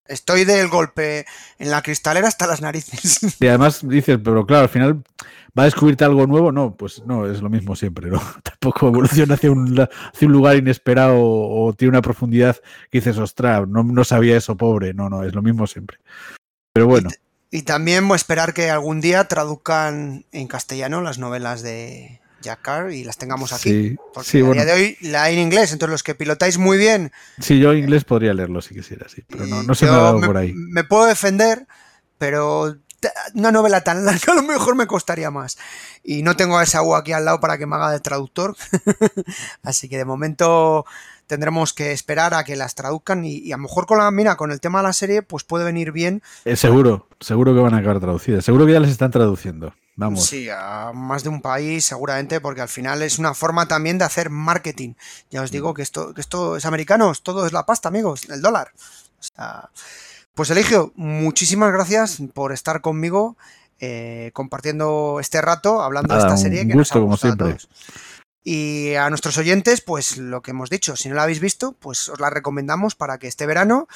Estoy del golpe en la cristalera hasta las narices. Y además dices, pero claro, al final va a descubrirte algo nuevo. No, pues no, es lo mismo siempre, ¿no? Tampoco evoluciona hacia un, hacia un lugar inesperado o, o tiene una profundidad que dices, ostras, no, no sabía eso, pobre. No, no, es lo mismo siempre. Pero bueno, Y también voy a esperar que algún día traduzcan en castellano las novelas de Jack Carr y las tengamos aquí. sí, Porque sí, a bueno. día de hoy la hay en inglés, entonces los que pilotáis muy bien, Sí, yo inglés podría leerlo si quisiera, sí, pero no, no se me ha dado me, por ahí. me puedo defender, pero una novela tan larga a lo mejor me costaría más. Y no tengo a esa U aquí al lado para que me haga de traductor. Así que de momento tendremos que esperar a que las traduzcan y, y a lo mejor con la mira, con el tema de la serie, pues puede venir bien. Eh, seguro, seguro que van a acabar traducidas. Seguro que ya les están traduciendo. Vamos. Sí, a más de un país seguramente, porque al final es una forma también de hacer marketing. Ya os digo que esto, que esto es americanos, todo es la pasta, amigos, el dólar. O sea, pues Eligio, muchísimas gracias por estar conmigo eh, compartiendo este rato, hablando Nada, de esta un serie que nos gusto, ha como gustado siempre. Y a nuestros oyentes, pues lo que hemos dicho, si no la habéis visto, pues os la recomendamos para que este verano,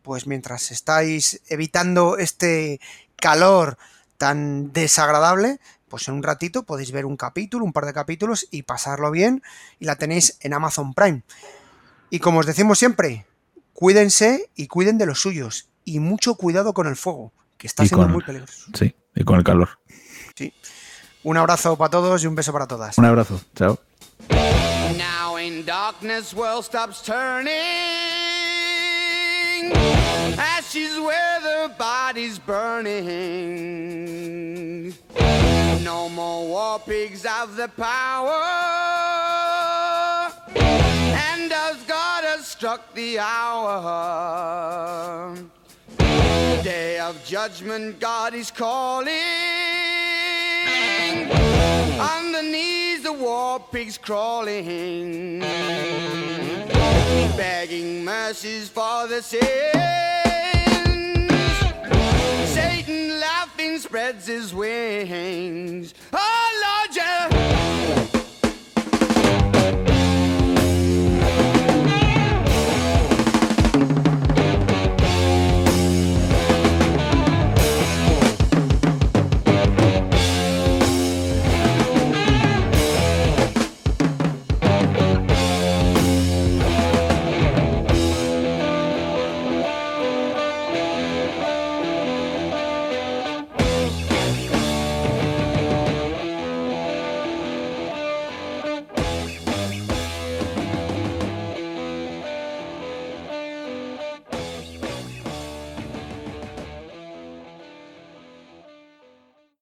pues mientras estáis evitando este calor tan desagradable, pues en un ratito podéis ver un capítulo, un par de capítulos y pasarlo bien y la tenéis en Amazon Prime. Y como os decimos siempre, cuídense y cuiden de los suyos y mucho cuidado con el fuego, que está Y siendo con- muy peligroso. Sí, y con el calor. Sí. Un abrazo para todos y un beso para todas. Un abrazo. Chao. Now in darkness, world stops turning. Ashes where the body's burning. No more war pigs have the power. And as God has struck the hour, day of judgment, God is calling. On the knees, the war pigs crawling, begging mercies for the sins. Satan laughing spreads his wings. Oh, Lord, yeah.